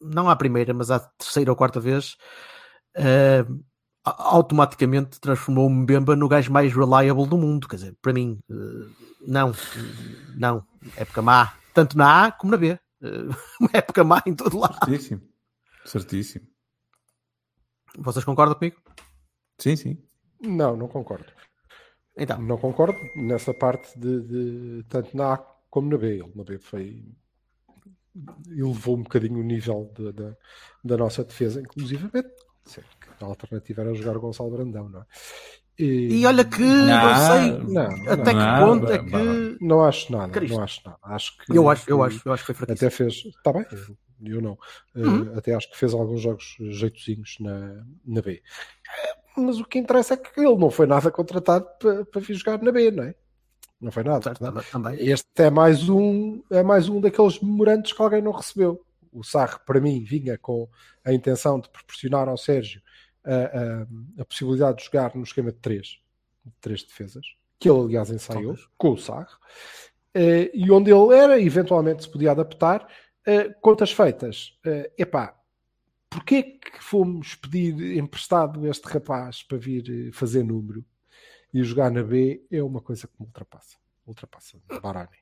não à primeira, mas à terceira ou quarta vez. a- automaticamente transformou o Mbemba no gajo mais reliable do mundo. Quer dizer, para mim, eh, não, não, época má, tanto na A como na B. Eh, [laughs] Uma época má em todo lado. Certíssimo. Certíssimo. Vocês concordam comigo? Sim, sim. Não, não concordo. Então, Não concordo nessa parte de, de- tanto na A como na B. Ele na B foi elevou um bocadinho o nível de- da- da nossa defesa, inclusivamente. Que a alternativa era jogar o Gonçalo Brandão, não é? e olha que Não, não sei não, até que não, ponto é não, que. Não acho nada, Cristo. não acho nada. Acho que, Eu acho, eu que acho, eu acho que foi fraquíssimo. até fez, está bem, eu não. Eh, Uhum. até acho que fez alguns jogos jeitozinhos na, na B. Mas o que interessa é que ele não foi nada contratado para, para vir jogar na B, não é? Não foi nada. Certo, também- também. Este é mais um, é mais um daqueles memorandos que alguém não recebeu. O Sarre, para mim, vinha com a intenção de proporcionar ao Sérgio a, a, a possibilidade de jogar no esquema de três, de três defesas, que ele, aliás, ensaiou Talvez. com o Sarre, eh, e onde ele era, eventualmente se podia adaptar. Eh, contas feitas, eh, epá, porquê que fomos pedir emprestado este rapaz para vir fazer número e jogar na B é uma coisa que me ultrapassa. Ultrapassa Barani.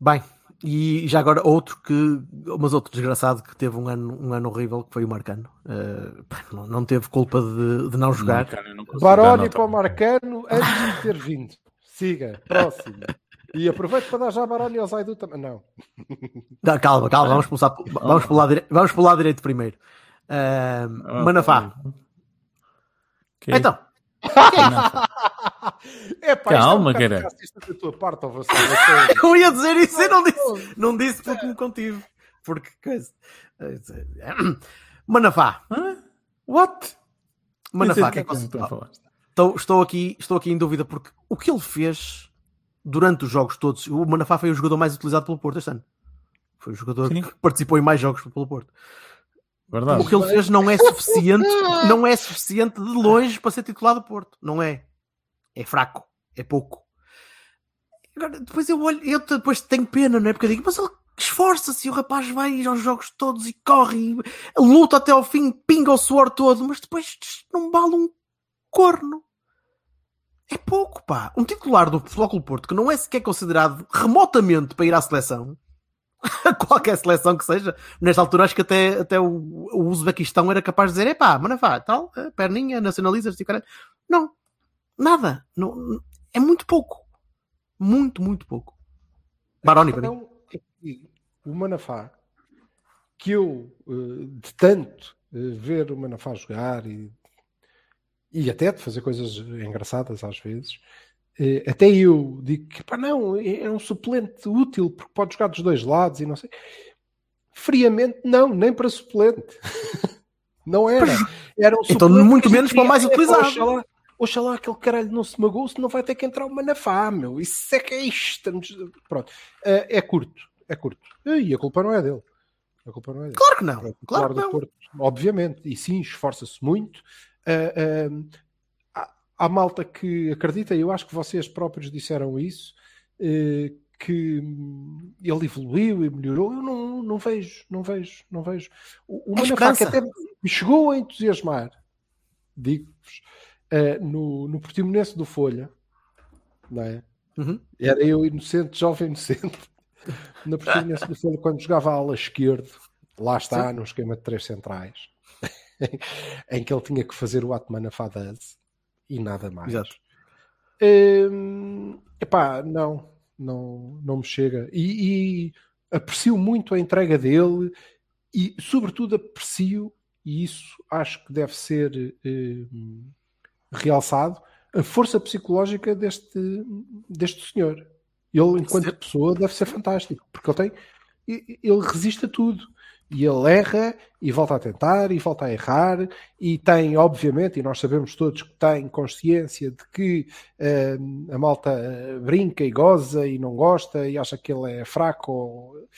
Bem, e já agora outro que, mas outro desgraçado que teve um ano, um ano horrível, que foi o Marcano. Pá, não, não teve culpa de, de não jogar. Baroni para o Marcano antes de ter vindo. Siga, próximo. E aproveito para dar já Baroni ao Zaidu também. Não. [laughs] Não, calma, calma, vamos pulsar, vamos lado direito, vamos lado direito primeiro. Ah, Manafá. ok. Então, É [laughs] [laughs] pá, Calma, isto é um cara. da tua parte, ó você. você- [laughs] eu ia dizer isso, eu não disse, não disse porque me contive. Porque coisa. eh, [clears throat] Manafá. Hã? What? Manafá, que é que estou, estou, aqui, estou aqui em dúvida porque o que ele fez durante os jogos todos, o Manafá foi o jogador mais utilizado pelo Porto este ano. Foi o jogador Sim. que participou em mais jogos pelo Porto. Verdade. O que ele fez não é [laughs] suficiente, não é suficiente de longe para ser titular do Porto. Não é. É fraco. É pouco. Agora, depois eu olho, eu depois tenho pena, não é? Porque eu digo, mas ele esforça-se, o rapaz vai aos jogos todos e corre, e luta até ao fim, pinga o suor todo, mas depois não vale um corno. É pouco, pá. Um titular do Clube Porto que não é sequer considerado remotamente para ir à seleção, [laughs] qualquer seleção que seja, nesta altura acho que até, até o, o Uzbequistão era capaz de dizer, epá, manafá, tal, eh, perninha, nacionalizas e caralho. Não, nada. Não, é muito pouco. Muito, muito pouco. Baroni para mim. É que o Manafá, que eu, eh, de tanto eh, ver o Manafá jogar e, e até de fazer coisas engraçadas às vezes, eh, até eu digo que pá, não, é é um suplente útil porque pode jogar dos dois lados e não sei. Friamente, não, nem para suplente. [laughs] Não era. Era um Então, muito menos para o mais utilizado. Oxalá, aquele caralho não se magoou, senão vai ter que entrar o Manafá, meu. Isso é que é isto. Pronto. Eh, é curto, é curto. E a culpa não é dele. A culpa não é dele. Claro que não. O titular Claro que não. Porto, obviamente. E sim, esforça-se muito. Ah, há, há malta que acredita, e eu acho que vocês próprios disseram isso, eh, que hum, ele evoluiu e melhorou. Eu não, não vejo, não vejo, não vejo. O, o É Manafá que até me chegou a entusiasmar, digo-vos, eh, no, no Portimonense do Folha, não é? Uhum. Era eu inocente, jovem inocente, [laughs] na Portimonense do Folha, quando jogava a ala esquerda, lá está, no esquema de três centrais, [laughs] em que ele tinha que fazer o Atman Fadaz e nada mais. Exato. Hum, epá, não, não, não me chega. E, e aprecio muito a entrega dele e, sobretudo, aprecio, e isso acho que deve ser hum, realçado, a força psicológica deste, deste senhor. Ele, enquanto Certo. pessoa, deve ser fantástico, porque ele tem, ele resiste a tudo. E ele erra e volta a tentar e volta a errar e tem, obviamente, e nós sabemos todos que tem consciência de que hum, a malta eh, brinca e goza e não gosta e acha que ele é fraco. ou-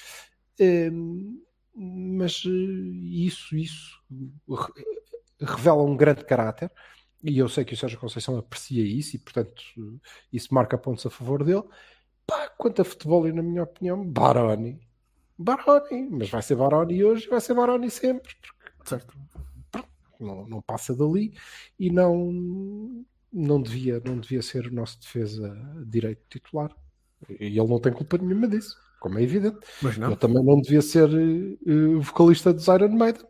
hum, mas eh, isso, isso re- revela um grande caráter e eu sei que o Sérgio Conceição aprecia isso e, portanto, isso marca pontos a favor dele. Pá, quanto a futebol, e na minha opinião, Baroni. Baroni, mas vai ser Baroni hoje, vai ser Baroni sempre, porque Certo. não, não passa dali e não, não, devia, não devia ser o nosso defesa direito titular. E ele não tem culpa nenhuma disso, como é evidente. Mas não. Ele também não devia ser eh, vocalista dos Iron Maiden.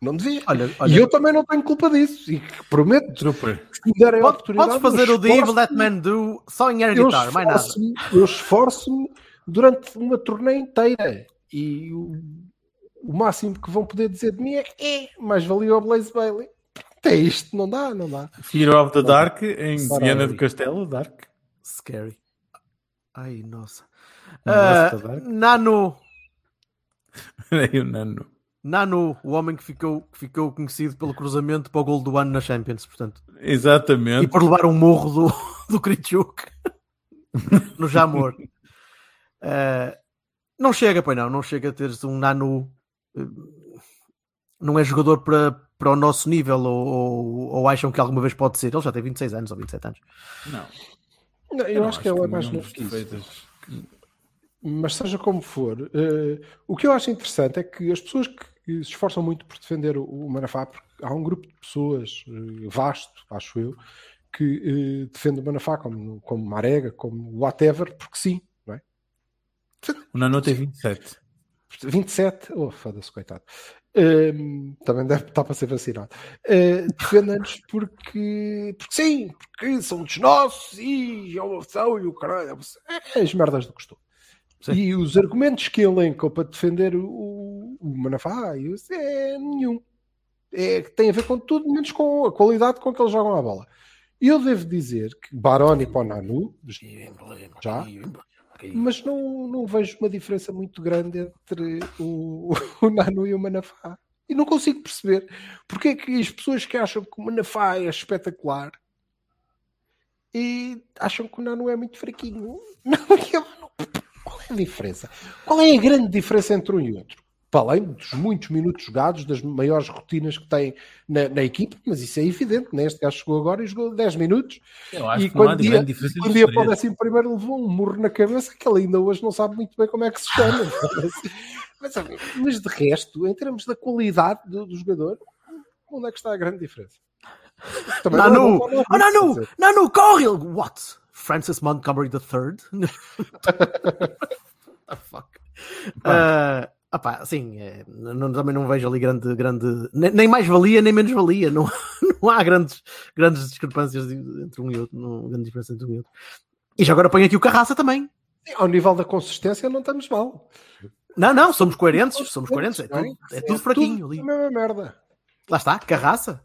Não devia. Olha, olha, E eu também não tenho culpa disso. E prometo Trooper. que se me derem a Pode- oportunidade. podes fazer o The Evil That Man Do só em air eu guitar, mais nada. esforço-me- Eu esforço-me durante uma turnê inteira e o, o máximo que vão poder dizer de mim é, é mais valia o Blaze Bailey. Até isto, não dá, não dá. Fear of the Dark em Baroni. Viana do Castelo, Dark. Scary. Ai, nossa. Não Ah. Nano. [laughs] Aí o Nano. Nano, o homem que ficou, que ficou conhecido pelo cruzamento para o gol do ano na Champions, portanto. E Exatamente. por levar um morro do, [laughs] do Kritchuk [laughs] no Jamor. Eh, Não chega, pois não, não chega a teres um Nanu. eh, Não é jogador para, para o nosso nível, ou, ou, ou acham que alguma vez pode ser. Ele já tem 26 anos ou 27 anos. Não. Não, eu, não acho que ele é mais nenhum novo que isso. Mas seja como for, eh, o que eu acho interessante é que as pessoas que se esforçam muito por defender o, o Manafá, porque há um grupo de pessoas eh, vasto, acho eu, que eh, defende o Manafá como, como Marega, como whatever, porque sim, não é? O Nano tem 27. 27, oh, foda-se, coitado. Ehm, também deve estar para ser vacinado. Uh, Defendem-nos [laughs] porque, porque sim, porque são dos nossos e a ovação e o caralho. É as merdas do costume. Sim. E os argumentos que elencam para defender o, o Manafá é nenhum. É, que tem a ver com tudo, menos com a qualidade com que eles jogam a bola. E eu devo dizer que Baroni para o Nanu, já, mas não, não vejo uma diferença muito grande entre o, o Nanu e o Manafá. E não consigo perceber porque é que as pessoas que acham que o Manafá é espetacular e acham que o Nanu é muito fraquinho. [laughs] Não, eu não- qual é a diferença? Qual é a grande diferença entre um e outro? Para além dos muitos minutos jogados, das maiores rotinas que tem na, na equipe, mas isso é evidente, né? este gajo chegou agora e jogou 10 minutos Eu acho e que não há quando dia, grande diferença quando entre dia para o décimo primeiro levou um murro na cabeça que ele ainda hoje não sabe muito bem como é que se chama. [laughs] mas, mas de resto, em termos da qualidade do, do jogador, onde é que está a grande diferença? Também não- Nanu! não- não- Oh, não- Nanu! Nanu, corre! What? Francis Montgomery III? the [laughs] fuck? Ah, opá, sim, é, não- também não vejo ali grande, grande nem, nem mais valia nem menos valia. Não, [laughs] não há grandes, grandes discrepâncias entre um e outro, não, grande diferença entre um e outro. E já agora põe aqui o Carraça também. Ao nível da consistência, não estamos mal. Não, não, somos coerentes, somos coerentes. É tudo, é tudo fraquinho ali. mesma merda. Lá está, Carraça.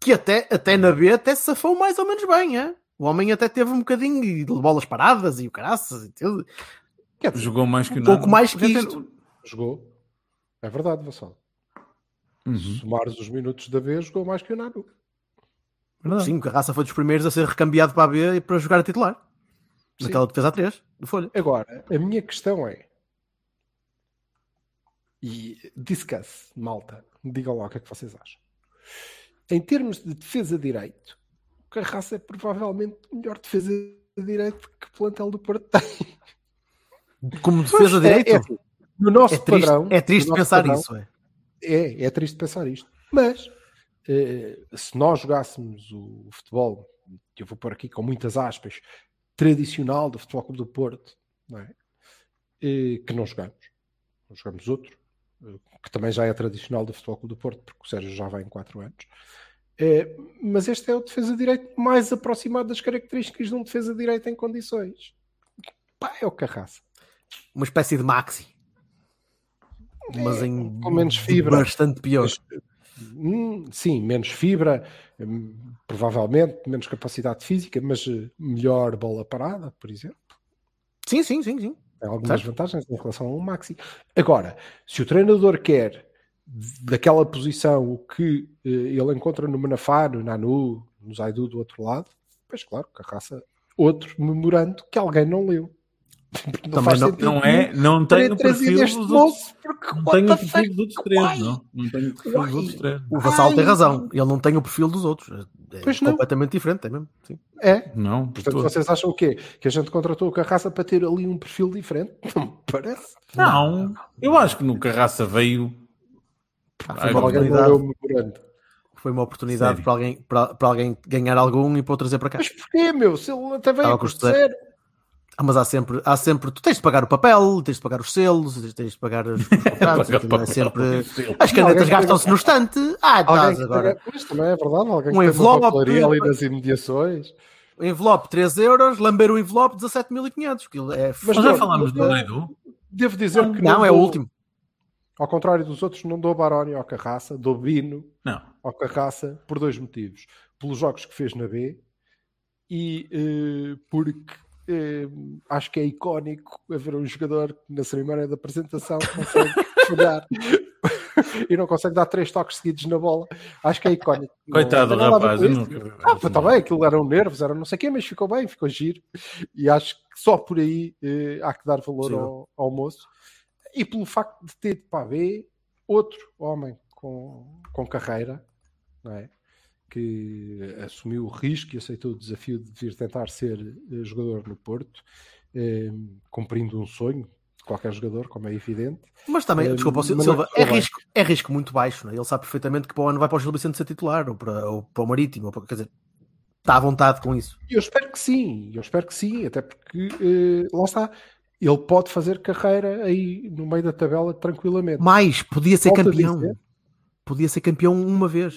Que até, até na B até se safou mais ou menos bem, é? O homem até teve um bocadinho de bolas paradas e o caraças e tudo. Quer dizer, Jogou mais que o Um pouco Nano. mais que isto. jogou. É verdade, Vassal. Uhum. Somares os minutos da vez, jogou mais que o Nanu. Verdade. Sim, o Carraça foi dos primeiros a ser recambiado para a B e para jogar a titular. Sim. Naquela defesa a 3, do Folha. Agora, a minha questão é. E discuss, malta, digam lá o que é que vocês acham. Em termos de defesa de direito, Carraça é provavelmente o melhor defesa de direito que o plantel do Porto tem. Como defesa de é- direito, é assim, no nosso é, triste, padrão. é triste no pensar padrão, isso. É. É, é triste pensar isto. Mas eh, se nós jogássemos o futebol, eu vou pôr aqui com muitas aspas, tradicional do Futebol Clube do Porto, não é? Eh, que não jogamos, não jogamos outro, eh, que também já é tradicional do Futebol Clube do Porto, porque o Sérgio já vai em 4 anos. Eh, mas este é o defesa de direito mais aproximado das características de um defesa de direito em condições. Pá, é o Carraça. Uma espécie de maxi. Mas em É, com menos fibra. bastante pior. Hum, sim, menos fibra, hum, provavelmente menos capacidade física, mas eh, melhor bola parada, por exemplo. Sim, sim, sim, sim. Tem algumas Certo. vantagens em relação ao Maxi. Agora, se o treinador quer daquela posição o que eh, ele encontra no Manafá, no Nanu, no Zaidu do outro lado, pois claro, Carraça, outro memorando que alguém não leu. Porque Também não- Não é, não tem ter o trazido perfil dos outros. moço, porque Não the o perfil dos outros três, não. Não tem o perfil dos outros três. O Vassal tem razão. Ele não tem o perfil dos outros. É Pois não. completamente diferente, é mesmo. Sim. É, Não, Portanto, todo. vocês acham o quê? Que a gente contratou o Carraça para ter ali um perfil diferente? [laughs] Não me parece. Não, eu acho que no Carraça veio. Foi, uma não oportunidade, foi uma oportunidade Sério. para alguém, para, para alguém ganhar algum e para o trazer para cá. Mas porquê, meu? Se ele até veio a custo zero. Ah, mas há sempre, há sempre, tu tens de pagar o papel, tens de pagar os selos, tens- de pagar os, [laughs] os contratos, é sempre. As canetas gastam-se no estante. Ah, Alguém estás agora. Mas também é verdade. Alguém Um envelope, uma papelaria ali nas imediações. O envelope 3 euros, lamber o envelope 17.500. Aquilo é Mas já não, falámos do eu- Leidu. Devo dizer que Não, é o último. Ao contrário dos outros, não dou Baroni ao Carraça, dou Bino Não. ao Carraça por dois motivos. Pelos jogos que fez na B e eh, porque eh, acho que é icónico haver um jogador que na cerimónia da apresentação [laughs] consegue falhar e não consegue dar três toques seguidos na bola. Acho que é icónico. Não- Coitado não do tem nada a rapaz. vi Ah, não. bem, aquilo eram nervos, era não sei o quê, mas ficou bem, ficou giro. E acho que só por aí eh, há que dar valor ao, ao moço. E pelo facto de ter para ver outro homem com, com carreira, não é? que assumiu o risco e aceitou o desafio de vir tentar ser eh, jogador no Porto, eh, cumprindo um sonho de qualquer jogador, como é evidente. Mas também, Eh, desculpa, Silva, é risco, é risco muito baixo, não é? Ele sabe perfeitamente que para o ano vai para o Gil Vicente ser titular, ou para, ou para o Marítimo, ou para, quer dizer, está à vontade com isso. Eu espero que sim, eu espero que sim, até porque eh, lá está, ele pode fazer carreira aí no meio da tabela tranquilamente. Mais, podia ser Volto a campeão. Podia ser campeão uma vez.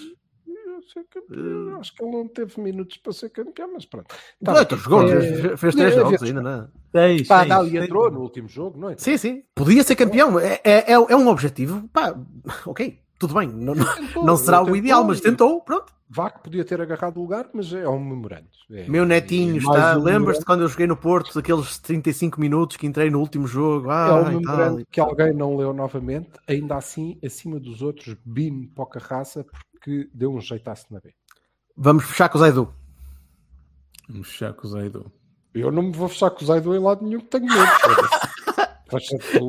Eu acho que ele não teve minutos para ser campeão, mas pronto. Tá, então jogou, É, fez, é, três é, jogos é, ainda, não é? Seis, Pá, seis, e seis. entrou no último jogo, não é? Sim, sim. Podia ser campeão. É, é, é- é um objetivo. Pá, ok, tudo bem. Não, não, Tentou, não será o tentou, ideal, mas tentou. Pronto. Vá que podia ter agarrado o lugar, mas é um memorando. É- Meu netinho é está. um Lembras-te quando eu joguei no Porto, aqueles 35 minutos que entrei no último jogo? É Ah, um e tal. memorando que alguém não leu novamente, ainda assim, acima dos outros, bim para o Carraça, porque deu um jeitaço na B. Vamos fechar com o Zaidu. Vamos fechar com o Zaidu. Eu não me vou fechar com o Zaido em lado nenhum que tenho medo.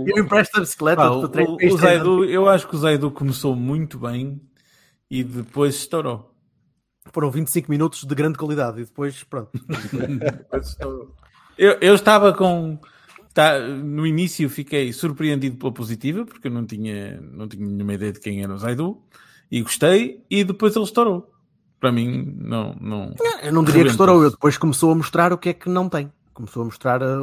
Eu empresto a bicicleta. Tu o, o- Zaidu, eu acho que o Zaidu começou muito bem e depois estourou. Foram 25 minutos de grande qualidade e depois, pronto. [laughs] Eu, eu estava com. tá, no início fiquei surpreendido pela positiva, porque eu não tinha, não tinha nenhuma ideia de quem era o Zaidu, e gostei, e depois ele estourou. Para mim, não. não... Eu não diria que estourou, eu depois começou a mostrar o que é que não tem. Começou a mostrar a,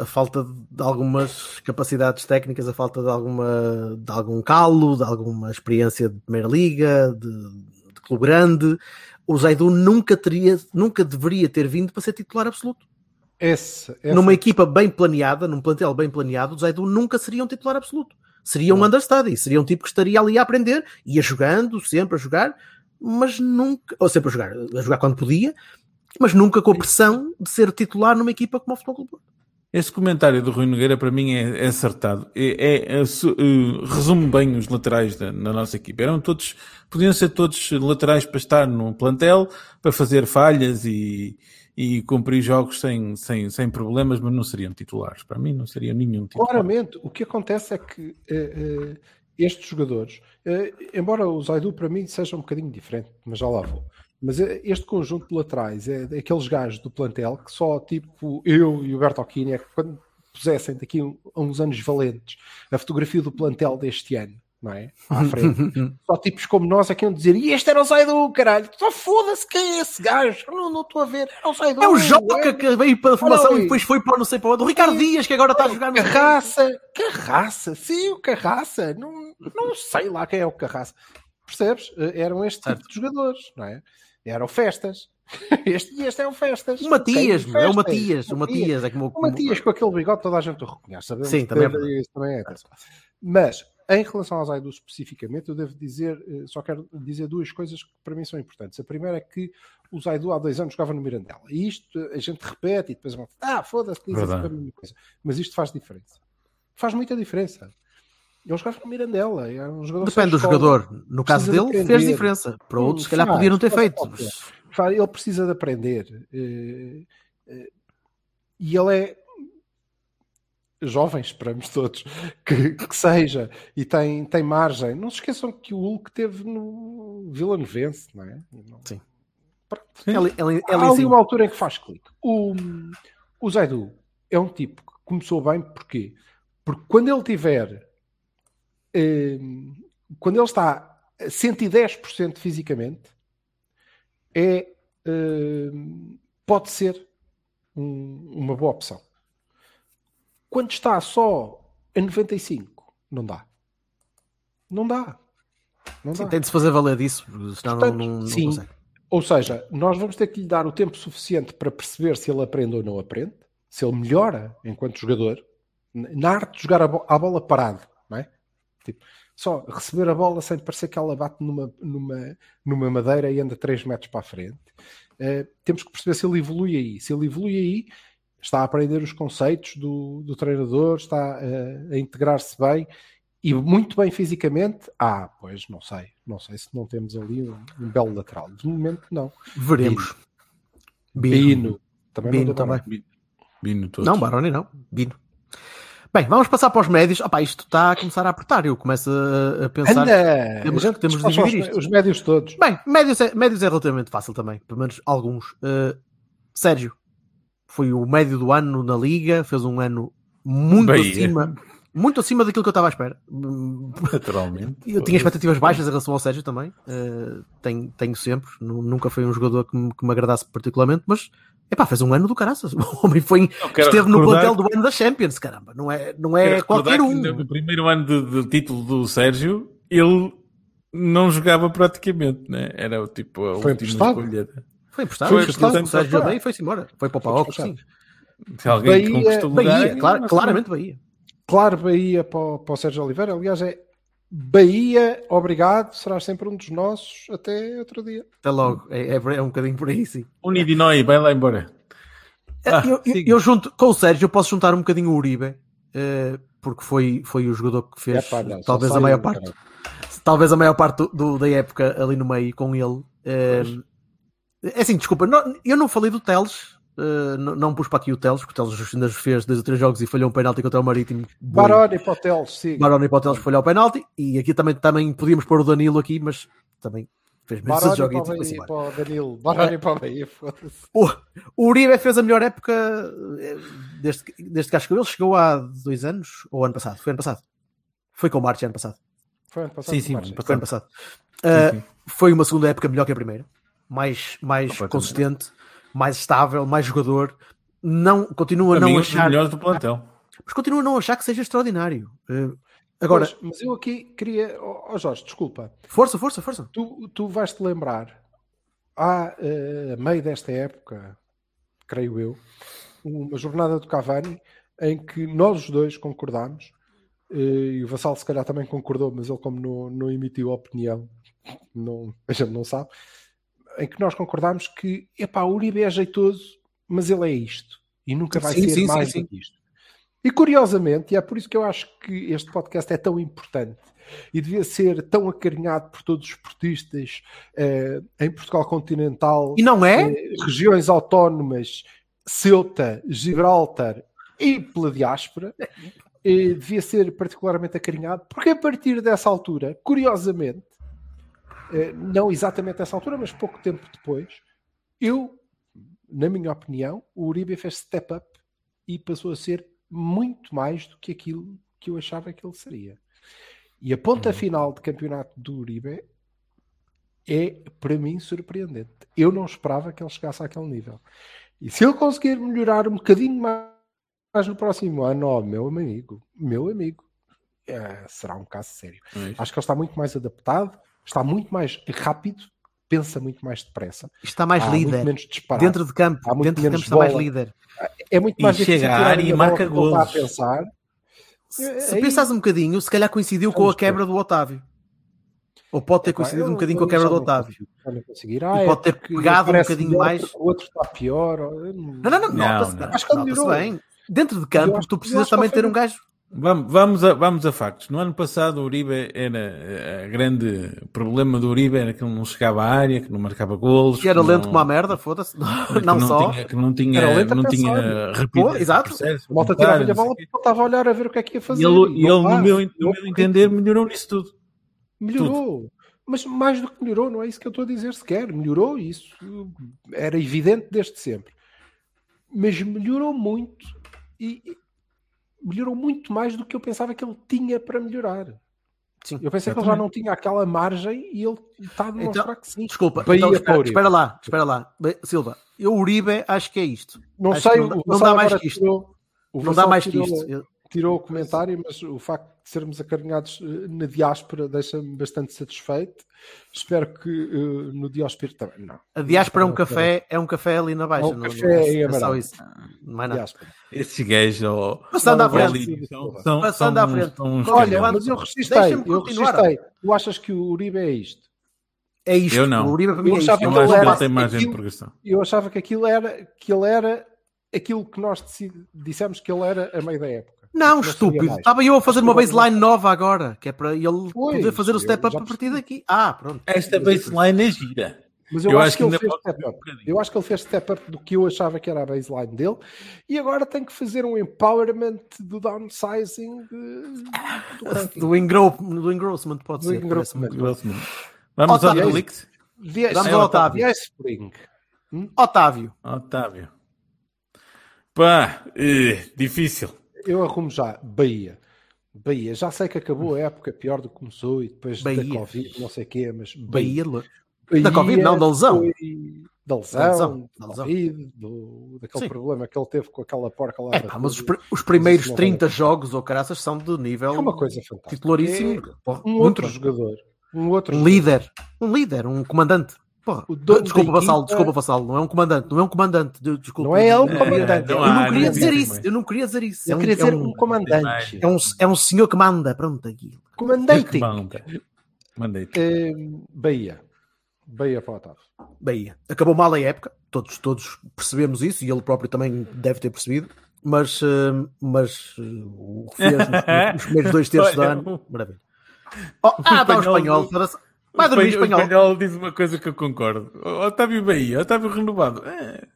a falta de algumas capacidades técnicas, a falta de, alguma, de algum calo, de alguma experiência de primeira liga, de, de clube grande. O Zaidu nunca teria, nunca deveria ter vindo para ser titular absoluto. Essa- Numa equipa bem planeada, num plantel bem planeado, o Zaidu nunca seria um titular absoluto. Seria um understudy, seria um tipo que estaria ali a aprender, ia jogando, sempre a jogar, mas nunca, ou sempre a jogar, a jogar quando podia, mas nunca com a pressão de ser titular numa equipa como o Futebol Clube. Porto. Esse comentário do Rui Nogueira para mim é, é acertado. É, é- é eh, resume bem os laterais da, na nossa equipa. Eram todos, podiam ser todos laterais para estar no plantel, para fazer falhas e, e cumprir jogos sem, sem, sem problemas, mas não seriam titulares. Para mim não seriam nenhum titular. Claramente, o que acontece é que eh, eh, estes jogadores, embora o Zaidu para mim seja um bocadinho diferente, mas já lá vou. Mas eh, este conjunto de laterais é daqueles gajos do plantel que só tipo eu e o Bertolini é que quando pusessem daqui a uns anos valentes a fotografia do plantel deste ano, não é? À frente. [laughs] só tipos como nós é que iam dizer e este era o Zaidu, caralho. Só foda-se quem é esse gajo. Não não estou a ver. Era o Zaidu. É o Joca que veio para a formação Olha e depois foi para não sei para onde. O Ricardo Dias, que agora está a jogar no Carraça, Carraça, sim, o Carraça, não, não sei lá quem é o Carraça. Percebes? Eh, Eram este tipo de jogadores, não é? Eram festas. [laughs] Este, este é o festas. O Matias, é o. Matias. O Matias é como. O Matias com aquele bigode toda a gente o reconhece. Sabemos Sim, também é isso também é. Mas, em relação ao Zaidu especificamente, eu devo dizer, eh, só quero dizer duas coisas que para mim são importantes. A primeira é que o Zaidu há dois anos jogava no Mirandela. E isto eh, a gente repete e depois ah, foda-se, diz a mesma coisa. Mas isto faz diferença. Faz muita diferença. Ele jogava no Mirandela. Era um Depende do jogador. No caso Precisa de dele, fez diferença. Para outros, se calhar, faz, podia não ter faz feito. Ele precisa de aprender. eh, eh, E ele é jovem, esperamos todos [laughs] que, que seja, e tem, tem margem. Não se esqueçam que o Hulk teve no Vila Novense, não é? Sim. Ele, ele, Há ali uma altura em que faz clique. O, o Zaidu é um tipo que começou bem, porquê? Porque quando ele tiver, quando ele está a 110% fisicamente, é, eh, pode ser um- uma boa opção. Quando está só a 95, não dá. Não dá. Não Sim, dá. tem de se fazer valer disso, porque senão Portanto, não, não, sim. consegue. Ou seja, nós vamos ter que lhe dar o tempo suficiente para perceber se ele aprende ou não aprende, se ele melhora enquanto jogador, na arte de jogar a, bo- a bola parado, não é? Tipo, só receber a bola sem parecer que ela bate numa, numa, numa madeira e anda 3 metros para a frente. Eh, temos que perceber se ele evolui aí. Se ele evolui aí, está a aprender os conceitos do, do treinador, está eh, a integrar-se bem e muito bem fisicamente. Ah, pois não sei, não sei se não temos ali um, um belo lateral. De momento, não. Veremos. Bino, também Bino não dou também. bem. Bino todos. Não, Baroni não. Bino. Bem, vamos passar para os médios. Opá, isto está a começar a apertar. Eu começo a, a pensar. Anda! Temos- A gente temos de dividir os, isto. os médios todos. Bem, médios é, médios é relativamente fácil também, pelo menos alguns. Uh, Sérgio foi o médio do ano na Liga, fez um ano muito Bahia. acima, muito acima daquilo que eu estava à espera. Naturalmente. Eu tinha expectativas baixas em relação ao Sérgio também, uh, tenho, tenho sempre, Nu- nunca foi um jogador que me, que me agradasse particularmente, mas epá, fez um ano do caraças. [laughs] O homem foi, esteve no plantel do ano da Champions, caramba, não é, não é qualquer um. No primeiro ano de, de título do Sérgio, ele não jogava praticamente, né? Era o tipo a Foi última emprestado? escolha. Foi emprestado, Foi foi emprestado, emprestado, o Sérgio foi. bem foi-se embora, foi para o Paok, sim. Se alguém Bahia- conquistou o lugar, Bahia, claro, claramente Bahia. Claro, Bahia para o, para o Sérgio Oliveira. Aliás, é Bahia, obrigado, serás sempre um dos nossos até outro dia. Até logo, é, é, é um bocadinho por aí, sim. Unidinói, vai lá embora. Ah, eu, eu- eu junto com o Sérgio, eu posso juntar um bocadinho o Uribe, eh, porque foi, foi o jogador que fez Epá, não, só talvez a maior parte, caralho. talvez a maior parte do, da época ali no meio com ele. Eh, é assim, desculpa, não- eu não falei do Teles, eh, não, não pus para aqui o Teles, porque o Teles ainda fez dois ou três jogos e falhou um penalti contra o Marítimo. Baroni para o Teles, siga. Baroni para o Teles falhou o penalti, e aqui também, também podíamos pôr o Danilo aqui, mas também fez menos Baroni jogo para, e o foi Bahia, embora. para o Danilo. Baroni para o Bahia, foda-se. O, o Uribe fez a melhor época eh, desde, que- desde que acho que ele chegou há dois anos, ou ano passado? Foi ano passado. Foi com o March ano passado. Foi ano passado. Sim, sim, Foi ano passado. Sim, Uh, sim. foi uma segunda época melhor que a primeira. Mais, mais consistente, mais estável, mais jogador. Não, continua a não achar, melhores do plantel. mas continua a não achar que seja extraordinário. Uh, agora, Pois, mas eu aqui queria. Ó ó, Jorge, desculpa. força, força, força. Tu, tu vais-te lembrar, há a meio desta época, creio eu, uma jornada do Cavani em que nós os dois concordámos, eh, e o Vassal se calhar também concordou, mas ele como não, não emitiu opinião, não, a gente não sabe, em que nós concordámos que, epá, o Uribe é jeitoso, mas ele é isto, e nunca vai Sim, ser sim, mais sim. do que isto. E curiosamente, e é por isso que eu acho que este podcast é tão importante e devia ser tão acarinhado por todos os esportistas eh, em Portugal continental, E não é? eh, regiões autónomas, Ceuta, Gibraltar e pela diáspora, eh, devia ser particularmente acarinhado, porque a partir dessa altura, curiosamente, não exatamente nessa altura, mas pouco tempo depois, eu, na minha opinião, o Uribe fez step up e passou a ser muito mais do que aquilo que eu achava que ele seria. E a ponta final de campeonato do Uribe é, para mim, surpreendente. Eu não esperava que ele chegasse àquele nível. E se ele conseguir melhorar um bocadinho mais no próximo ano, ó, meu amigo, meu amigo, eh, será um caso sério. Acho que ele está muito mais adaptado, está muito mais rápido, pensa muito mais depressa, Está mais há muito líder. menos disparado. Dentro de campo, Há muito dentro de campo menos está mais bola. líder. é muito E mais chega difícil à tirar a área e bola marca a golos. pensar. Se, É, se aí- pensares um bocadinho, se calhar coincidiu com a Vamos ver. quebra do Otávio. Ou pode ter coincidido eu- um bocadinho com a quebra do não Otávio. não Ah, é pode ter pegado um bocadinho mais. O outro está pior. Não, não, não, Não, não. Acho que ele nota-se melhorou. bem. Dentro de Eu campo, acho- tu eu precisas acho que também ele ter foi- um gajo. Vamos, vamos, a, vamos a factos. No ano passado, o Uribe era. eh, A grande problema do Uribe era que ele não chegava à área, que não marcava golos. Que era que lento não- como a merda, foda-se. [laughs] que Não só. Tinha, que não tinha, Era lento não tinha rapidez. Exato. processo, A malta tirava-lhe a não bola o estava a olhar a ver o que é que ia fazer. E ele, e ele, não no meu, no Não meu entender, melhorou nisso tudo. Melhorou. Mas mais do que melhorou, não é isso que eu estou a dizer sequer. Melhorou, isso era evidente desde sempre. Mas melhorou muito e e melhorou muito mais do que eu pensava que ele tinha para melhorar. Sim, eu pensei que ele já não tinha aquela margem e ele está a demonstrar Então, que sim. Desculpa, então, para espera, espera lá, espera lá. Silva, eu Uribe acho que é isto. Não Acho sei, não não dá mais que isto. tirou- o Não dá mais que tirou- isto. Tirou o comentário, mas o facto de sermos acarinhados eh, na diáspora deixa-me bastante satisfeito. Espero que eh, no Diospiro também. Não. A diáspora é um Não, café, é um café ali na baixa. É um não- café não é, é só isso. Não é nada. Gajos, ó, Passando à frente. são, Passando à frente. uns- Olha, mas eu resistei, eu resistei. Tu achas que o Uribe é isto? É isto. Eu não. O Uribe para mim Eu é isto. achava Eu que acho ele que era ele tem margem de aquilo- progressão. Eu achava que aquilo era que ele era aquilo que nós dissemos que ele era a meio da época. Não, seria estúpido. Estava eu a fazer uma baseline nova agora, que é para ele Pois, poder fazer o step up a partir daqui. Ah, pronto. Esta baseline é gira. Mas eu, Eu acho, acho que ele fez step um up. bocadinho. Eu acho que ele fez step up do que eu achava que era a baseline dele e agora tem que fazer um empowerment do downsizing de- do. [laughs] Do, engro... do engrossment, pode Do ser. engrossment. Grossman. Vamos ao Otávio. Delict? The- Vamos ao Otávio. The Spring. Otávio. Otávio. Pá, eh, difícil. Eu arrumo já. Bahia. Bahia. Já sei que acabou a época pior do que começou e depois Bahia. da Covid, não sei o quê, mas Bahia. Bahia. Da Covid, não, da lesão. foi Da lesão, Da lesão, da lesão. Covid, do, daquele Sim. problema que ele teve com aquela porca lá. É pá, mas os, os primeiros Isso não 30 vale. jogos ou caraças são de nível É uma coisa fantástica. titularíssimo. É um outro jogador. Um outro Um líder. Um líder, um comandante. Porra, desculpa, Vassalo, equipa- desculpa, Vassalo. Não é um comandante, não é um comandante. de- Desculpa. Não é ele o Eu comandante. não não, há, queria não dizer tem isso. mais. Eu não queria dizer isso. Eu É um- queria é dizer um- um comandante. É um, é um senhor que manda. Pronto, aqui. Comandante. Manda. Mandei-te. Eh, Bahia. Bahia para o Otávio. Bahia. Acabou mal a época, todos, todos percebemos isso e ele próprio também deve ter percebido, mas, eh, mas eh, o que fez nos, nos primeiros dois terços [laughs] do ano, maravilha. Oh, ah, está o espanhol- Vai O dormir espanhol, espanhol. o espanhol diz uma coisa que eu concordo. Otávio Bahia, Otávio renovado. É,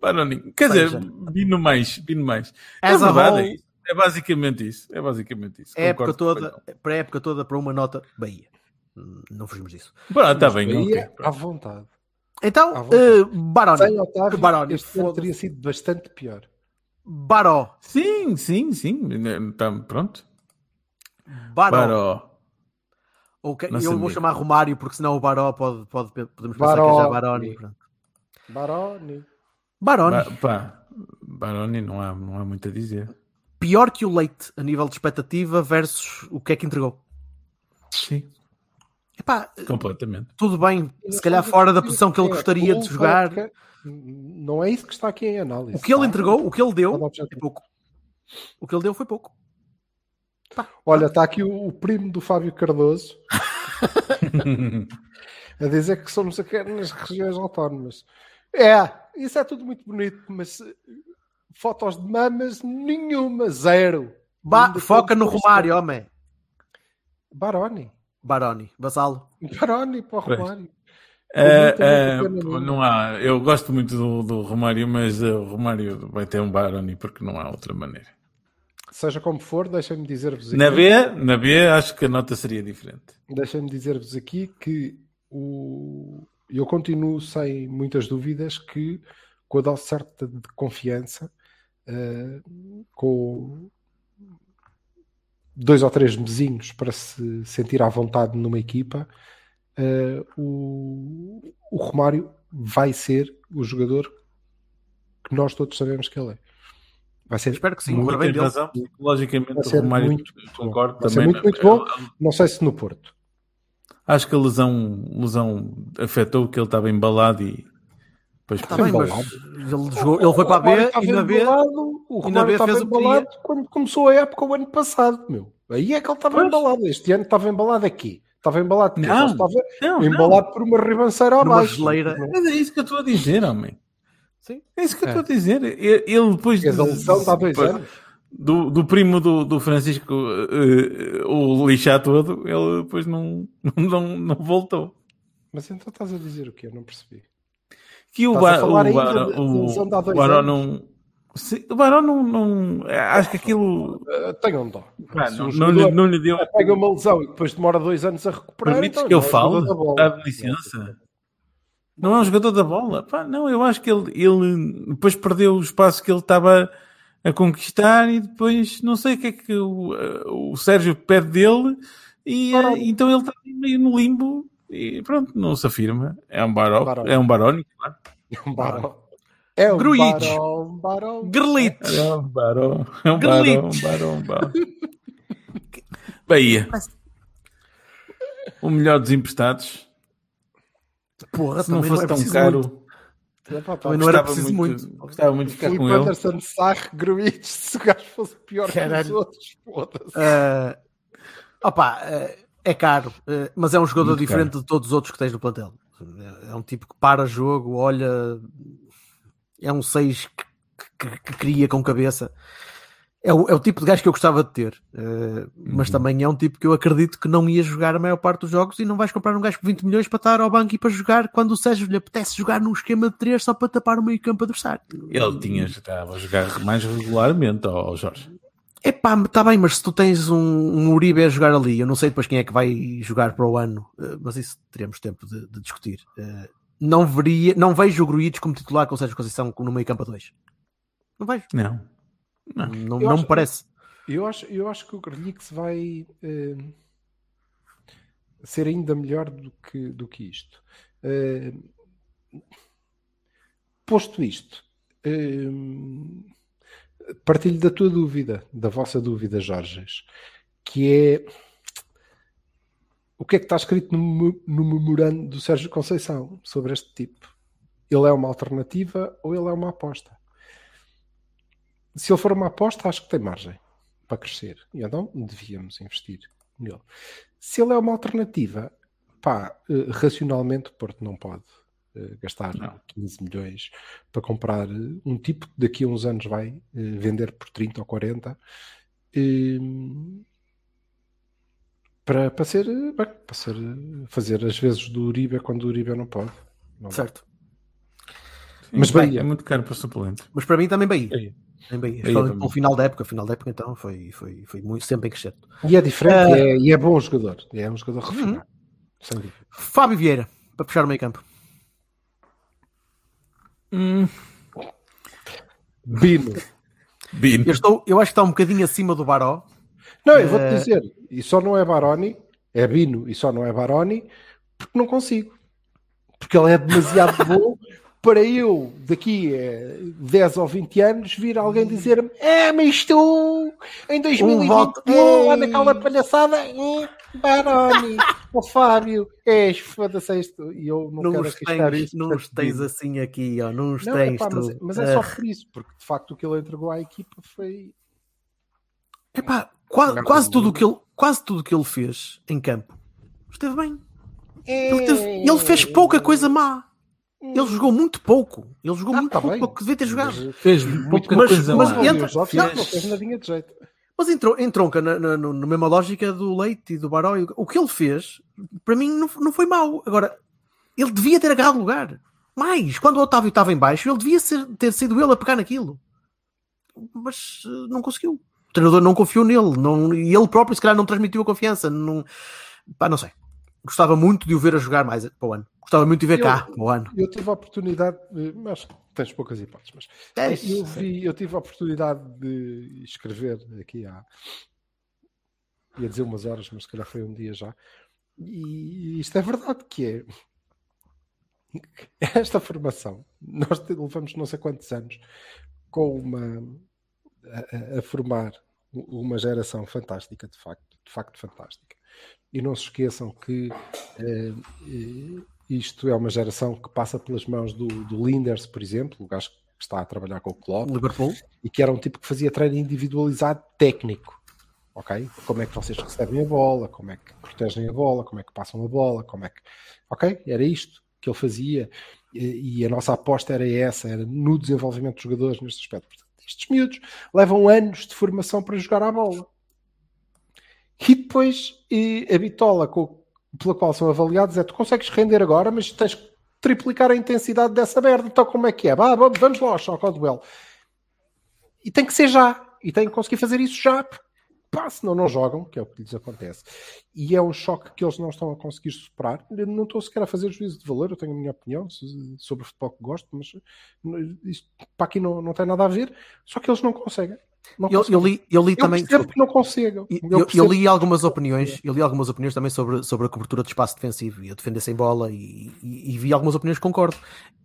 Baroninho. Quer dizer, vino mais, vino mais. É As verdade, whole- é, isso. é basicamente isso. É basicamente isso. A época toda, para a época toda, para uma nota, Bahia. Hum, Não fugimos disso. Pronto, está bem, Bahia ok. à vontade. Então, À vontade. eh, Baroni. Sem Otávio, Baroni, este teria sido bastante pior. Baró. Sim, sim, sim. Tá, pronto. Baró. Baró. Ou que- eu vou chamar Romário, porque senão o Baró pode, pode, podemos pensar Baró. que é já Baroni. Baroni. Baroni. Ba Baroni não há, não há muito a dizer. Pior que o Leite a nível de expectativa versus o que é que entregou. Sim, Epá, completamente. tudo bem, se calhar fora da posição que ele gostaria de jogar. Não é isso que está aqui em análise. O que ele tá? entregou, o que ele deu, é pouco. O que ele deu foi pouco. Olha, está aqui o, o primo do Fábio Cardoso [laughs] a dizer que somos aqui nas regiões autónomas. É, isso é tudo muito bonito, mas eh, fotos de mamas, nenhuma, zero. Ba- foca no Romário, homem. Baroni. Baroni, Vasalo. Baroni para o Pois. Romário. É, é, não há, eu gosto muito do, do Romário, mas eh, o Romário vai ter um Baroni porque não há outra maneira. Seja como for, deixem-me dizer-vos aqui. Na B, na B acho que a nota seria diferente. Deixem-me dizer-vos aqui que o... eu continuo sem muitas dúvidas que com a dose certa de confiança, eh, com dois ou três mesinhos para se sentir à vontade numa equipa, eh, o, o Romário vai ser o jogador que nós todos sabemos que ele é. Vai ser Espero que sim, muito bem razão. Logicamente, Vai o ser Romário muito concordo Vai ser também. muito, muito bom. Não sei se no Porto. Acho que a lesão, lesão afetou que ele estava embalado e depois Está bem, mas embalado. ele, jogou, ele foi para a B e na B. embalado, o e na B estava fez o embalado quando começou a época o ano passado, meu. Aí é que ele estava Pois. embalado. Este ano estava embalado aqui. Estava embalado Não. estava Não, não. embalado por uma ribanceira abaixo. geleira. Mas é isso que eu estou a dizer, homem. Sim. É isso que eu É. estou a dizer. Ele depois É da lesão de anos. do, do primo do, do Francisco eh, eh, o lixar todo, ele depois não, [laughs] não, não voltou. Mas então estás a dizer o quê? Eu não percebi. Que o, Barão- o, de Barão não. Sim, o Barão não, não. Acho que aquilo. Uh, tenham dó. Se não, não, lhe, jogador não lhe deu. pega uma lesão e depois demora dois anos a recuperar. Permites então que eu é fale? Dá-me licença. Não é um jogador da bola. Pá, não, eu acho que ele, ele depois perdeu o espaço que ele estava a conquistar e depois não sei o que é que o, eh, o Sérgio pede dele e eh, então ele está meio no limbo e pronto, não se afirma. É um baró, é um barónico, claro. É um barão. É um Gruitch. barão, barão. Grelite. É um baró, é um baró, um baró, um baró. Bahia. O melhor dos emprestados. Porra, Se não fosse é tão caro, muito. Epá, pá, Também não era preciso muito. Gostava muito de ficar Filipe com ele. Anderson, Sarre, Gruitch, se o gajo fosse pior que os Caralho. outros, foda-se. Eh, opa, eh, é caro, eh, mas é um jogador Muito diferente de todos os outros que tens no plantel. É- É um tipo que para jogo, olha, é um 6 que, que- que cria com cabeça. É o, é o tipo de gajo que eu gostava de ter, uh, mas também é um tipo que eu acredito que não ia jogar a maior parte dos jogos e não vais comprar um gajo com 20 milhões para estar ao banco e para jogar quando o Sérgio lhe apetece jogar num esquema de 3 só para tapar o meio campo adversário. Ele tinha, estava a jogar mais regularmente ao Jorge. Epá, está bem, mas se tu tens um, um Uribe a jogar ali, eu não sei depois quem é que vai jogar para o ano, uh, mas isso teremos tempo de, de discutir. Uh, não, veria, não vejo o Gruites como titular com o Sérgio Conceição no meio campo a 2. Não vejo. Não. Não, não, não me parece. Eu acho, eu acho que o Grelix vai uh, ser ainda melhor do que, do que isto. Uh, posto isto, uh, partilho da tua dúvida, da vossa dúvida, Jorge, que é o que é que está escrito no, no memorando do Sérgio Conceição sobre este tipo? Ele é uma alternativa ou ele é uma aposta? Se ele for uma aposta, acho que tem margem para crescer. E então devíamos investir nele. Se ele é uma alternativa, pá, eh, racionalmente o Porto não pode uh, gastar não. 15 milhões para comprar uh, um tipo que daqui a uns anos vai vender por 30 ou 40 ehm, para, para ser, para ser fazer as vezes do Uribe quando o Uribe não pode. Não certo. Sim, mas bem, é muito caro para o suplente. Mas para mim também Bahia. Bahia. Em Bahia. Bahia no final da época, final da época então foi, foi, foi muito, sempre em crescente. E é diferente uh... é, e é bom jogador. É um jogador refinado. Uhum. Fábio Vieira, para puxar o meio campo. Hum. Bino. Bino. Eu, estou, eu acho que está um bocadinho acima do Baró. Não, eu vou-te uh... dizer, e só não é Baroni, é Bino, e só não é Baroni, porque não consigo. Porque ele é demasiado bom [laughs] para eu, daqui a 10 ou 20 anos, vir alguém dizer-me: É, mas tu, em 2021, lá naquela palhaçada, é, Baroni, o Fábio, és, foda-se isto. E eu não, não quero arriscar tens, isso. Não os tens assim aqui, ó, não os não, tens. Epá, mas, mas, é só ah. por isso, porque de facto o que ele entregou à equipa foi. Epá, quase, quase, tudo que ele, quase tudo que ele fez em campo esteve bem. Ele, teve, ele fez pouca coisa má. Ele jogou muito pouco. Ele jogou ah, muito tá pouco bem. que devia ter jogado. Fez pouca mas, coisa mas, mas entra, não, fez nadinha de jeito. Mas entrou, entronca na, na, na, mesma lógica do Leite e do Baró. O que ele fez, para mim, não, não foi mau. Agora, ele devia ter agarrado lugar. Mais, quando o Otávio estava em baixo, ele devia ser, ter sido ele a pegar naquilo. Mas uh, não conseguiu. O treinador não confiou nele. Não, e ele próprio, se calhar, não transmitiu a confiança. Não, pá, não sei. Gostava muito de o ver a jogar mais para o ano. Gostava muito de ver eu, cá o ano. Eu tive a oportunidade, mas tens poucas hipóteses, mas é eu, vi, eu tive a oportunidade de escrever aqui há ia dizer umas horas, mas se calhar foi um dia já. E isto é verdade que é [laughs] esta formação. Nós levamos não sei quantos anos com uma a, a formar uma geração fantástica, de facto, de facto fantástica. E não se esqueçam que eh, isto é uma geração que passa pelas mãos do, do Linders, por exemplo, o gajo que está a trabalhar com o Klopp. Liverpool. E que era um tipo que fazia treino individualizado técnico. Ok? Como é que vocês recebem a bola, como é que protegem a bola, como é que passam a bola, como é que. Ok? Era isto que ele fazia. E, a nossa aposta era essa, era no desenvolvimento dos jogadores neste aspecto. Portanto, estes miúdos levam anos de formação para jogar a bola. E depois e a bitola com, pela qual são avaliados é tu consegues render agora, mas tens que triplicar a intensidade dessa merda. Então como é que é? Vamos lá, ao duelo. E tem que ser já. E tem que conseguir fazer isso já. Pá, senão não jogam, que é o que lhes acontece. E é um choque que eles não estão a conseguir superar. Eu não estou sequer a fazer juízo de valor, eu tenho a minha opinião sobre o futebol que gosto, mas isto para aqui não, não tem nada a ver. Só que eles não conseguem. Eu, eu, li, eu li eu também. Eu que não consigo. Eu, eu, li algumas opiniões. Eu li algumas opiniões também sobre, sobre a cobertura de espaço defensivo e a defender sem bola e, e, e, vi algumas opiniões que concordo.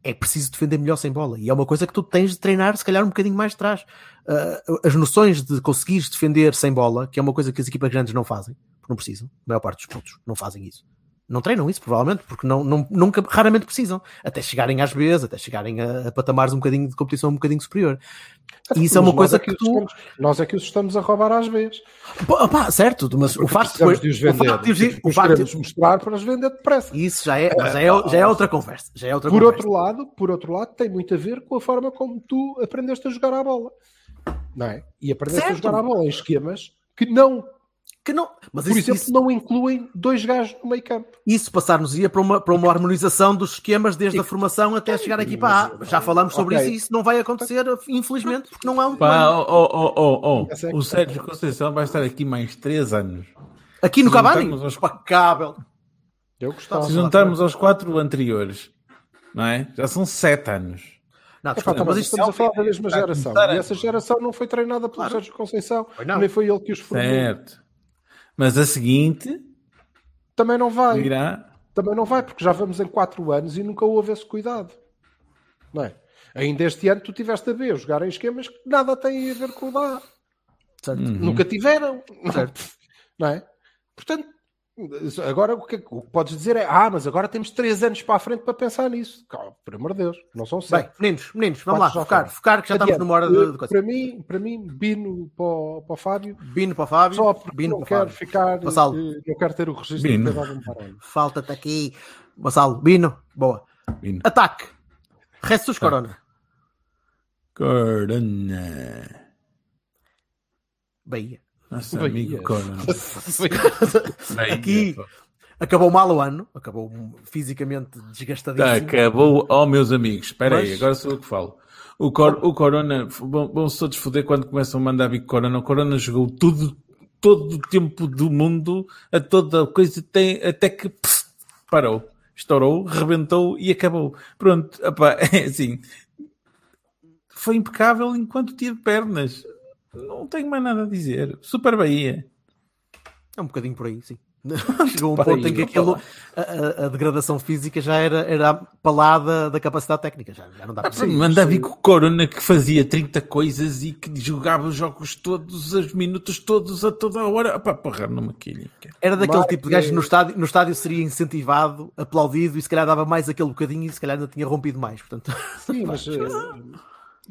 É preciso defender melhor sem bola e é uma coisa que tu tens de treinar, se calhar, um bocadinho mais de trás. Uh, as noções de conseguires defender sem bola, que é uma coisa que as equipas grandes não fazem, porque não precisam. A maior parte dos pontos não fazem isso não treinam isso, provavelmente, porque não, não, nunca, raramente precisam, até chegarem às vezes, até chegarem a, a, patamares um bocadinho de competição um bocadinho superior. E isso é uma coisa é que, que tu... Estamos, nós é que os estamos a roubar às vezes. Pá, certo, mas porque o facto de os vender, o facto de os, o facto de mostrar para os vender depressa. Isso já é, já é, já é outra conversa. Já é outra por conversa. outro lado, por outro lado, tem muito a ver com a forma como tu aprendeste a jogar a bola. não é? E aprendeste a Certo. jogar a bola em esquemas que não, Que não, mas por isso, exemplo, isso, não incluem dois gajos no meio campo. isso passar-nos-ia para uma, para uma harmonização dos esquemas desde a formação até chegar aqui para A. Já falámos sobre Ok. isso e isso não vai acontecer, infelizmente, porque não é um Pá, oh, oh, oh, oh. O. Sérgio Conceição vai estar aqui mais 3 anos. Aqui no se Cavani? aos- Impecável. Eu gostava. Se juntarmos aos quatro anteriores, não é? Já são 7 anos. Não, É, pá, desculpa, tá, mas isto estamos a falar da mesma a geração. E essa geração não foi treinada pelo Claro. Sérgio Conceição. Foi não. Nem foi ele que os formou. Certo. Mas a seguinte Também não vai. virá. Também não vai, porque já vamos em 4 anos e nunca houve esse cuidado. Não é? Ainda este ano tu tiveste a ver jogar em esquemas que nada têm a ver com o da. Certo. Nunca tiveram. Certo. Não é? Portanto, agora o que, o que podes dizer é: ah, mas agora temos 3 anos para a frente para pensar nisso. Calma, por amor de Deus, não são Bem, 7. meninos, meninos, vamos Quatro lá, focar, foram. focar, que já estamos numa hora de, de coisa. Para mim, para mim, Bino para o, para o Fábio, Bino para o Fábio, só porque Bino não quero Fábio. ficar, Vassalo. eh, não quero ter o registro Bino. de. Falta-te aqui. Vassalo, Bino, boa. Bino. Ataque. Jesus Corona. Corona. Bahia. Nosso Bahia. amigo Corona. [laughs] Bahia, Aqui acabou mal o ano, acabou fisicamente desgastadíssimo. Acabou, oh meus amigos, espera aí, Mas- agora sou eu que falo. O, Cor- o Corona, vão, vão-se todos foder quando começam a mandar bico Corona. O Corona jogou tudo, todo o tempo do mundo, a toda coisa, tem, até que pff, parou, estourou, rebentou e acabou. Pronto, opá, [laughs] é assim, foi impecável enquanto tive pernas. Não tenho mais nada a dizer. Super Bahia. É um bocadinho por aí, sim. [laughs] Chegou um Para ponto aí, em que aquilo, a, a- degradação física já era, era para lá da, da capacidade técnica, já, já não dá para vir com o Corona que fazia 30 coisas e que jogava os jogos todos, os minutos todos, a toda a hora. Pá, porra, não maquilhem. cara. Era daquele Marque- tipo de gajo que no estádio, no estádio seria incentivado, aplaudido e se calhar dava mais aquele bocadinho e se calhar ainda tinha rompido mais. Portanto, Sim, [laughs] mas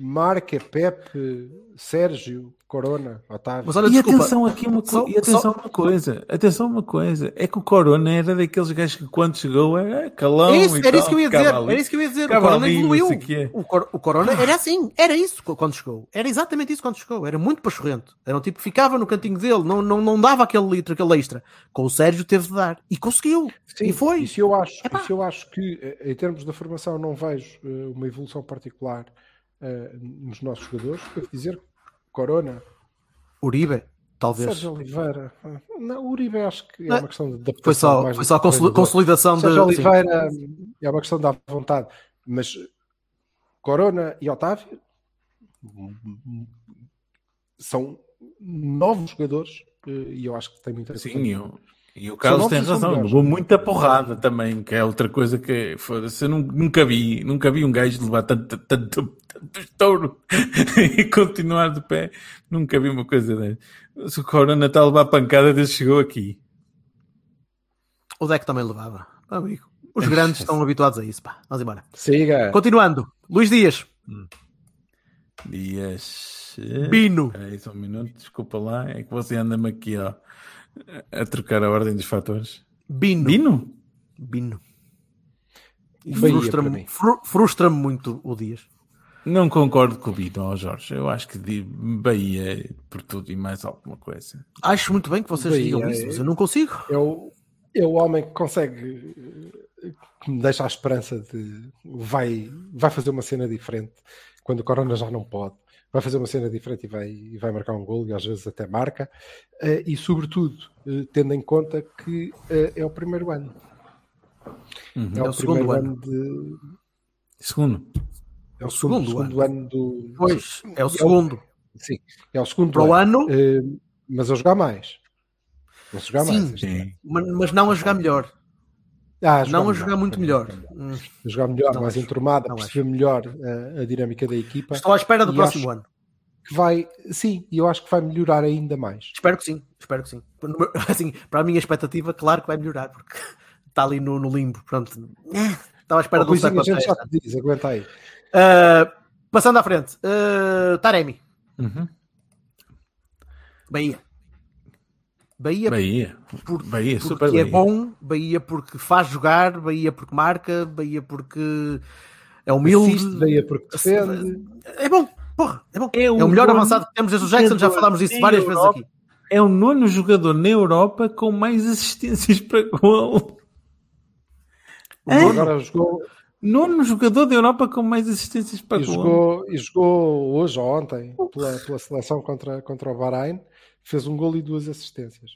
Marca, Pepe, Sérgio, Corona, Otávio. mas olha, E desculpa, atenção aqui uma, co- só- e atenção só- uma coisa, atenção uma coisa, é que o Corona era daqueles gajos que quando chegou era calão É isso, e era tal, isso que eu ia dizer. Era isso que eu ia dizer. O Corona evoluiu. sei o Cor- o Corona era assim. Era isso quando chegou. Era exatamente isso quando chegou. Era muito pachorrento. Era um tipo que ficava no cantinho dele. Não, não, não dava aquele litro, aquele extra. Com o Sérgio teve de dar. E conseguiu. Sim, e foi. Isso eu acho, Epá. isso eu acho que, eh, em termos da formação, não vejo eh, uma evolução particular eh, nos nossos jogadores. Devo dizer que Corona, Uribe, talvez. Sérgio Oliveira. Não, Uribe acho que é Não, uma questão de adaptação. Foi só, mais foi só treinador. consolidação de. Sérgio sim. Oliveira é uma questão da vontade, mas Corona e Otávio são novos jogadores eh, e eu acho que tem muita Sim, e o, e o Carlos tem razão, levou muita porrada também, que é outra coisa que foda-se, eu nun- nunca vi, nunca vi um gajo levar tanto, tanto, tanto estouro [laughs] e continuar de pé, nunca vi uma coisa dessa. Se o Corona está a levar pancada desde que chegou aqui. O deck também levava. Amigo. Os grandes [laughs] estão habituados a isso. Pá. Vamos embora. Siga. Continuando. Luís Dias. Dias. Bino. Espera aí só um minuto, desculpa lá, é que você anda-me aqui ó, a trocar a ordem dos fatores. Bino. Bino? Bino. Frustra-me mim. fru- frustra-me muito o Dias. Não concordo com o Bino, ó Jorge. Eu acho que de Bahia por tudo e mais alguma coisa. Acho muito bem que vocês Bahia digam é- isso, mas eu não consigo. É o, é o homem que consegue eh, que me deixa a esperança de vai, vai fazer uma cena diferente quando o Corona já não pode. Vai fazer uma cena diferente e vai, e vai marcar um gol e às vezes até marca. Eh, e sobretudo, eh, tendo em conta que eh, é o primeiro ano. É, É o, o segundo primeiro ano. ano de. Segundo. É o segundo segundo, segundo ano. do. Pois, é o segundo. Sim, é o segundo Para o ano, mas a jogar mais. A jogar Sim. mais. ano. Mas não a jogar melhor. Ah, Não a jogar muito melhor. Hum. a jogar melhor, Não mais acho. enturmada, Não perceber melhor a, a dinâmica da equipa. Estou à espera do E próximo ano. Que vai, sim, e eu acho que vai melhorar ainda mais. Espero que sim. Espero que sim. [laughs] Assim, para a minha expectativa, claro que vai melhorar, porque [laughs] está ali no, no limbo. Pronto. Eh, Estava à espera Oh, do Luizinho, a step gente já te diz, aguenta aí. Uh, Passando à frente. Uh, Taremi. Uhum. Bahia. Bahia Bahia. Por- Bahia, super porque é Bahia. bom, Bahia porque faz jogar, Bahia porque marca, Bahia porque é humilde. Assiste, Bahia porque defende. É bom, Porra, é bom. É É o melhor nono avançado que temos desde o Jackson, já falámos disso várias vezes Europa. aqui. É o nono jogador na Europa com mais assistências para gol. Hã? Agora jogou, Nono jogador da Europa com mais assistências para e gol. jogou, e jogou hoje ou ontem pela, pela seleção contra, contra o Bahrein. Fez um gol e duas assistências.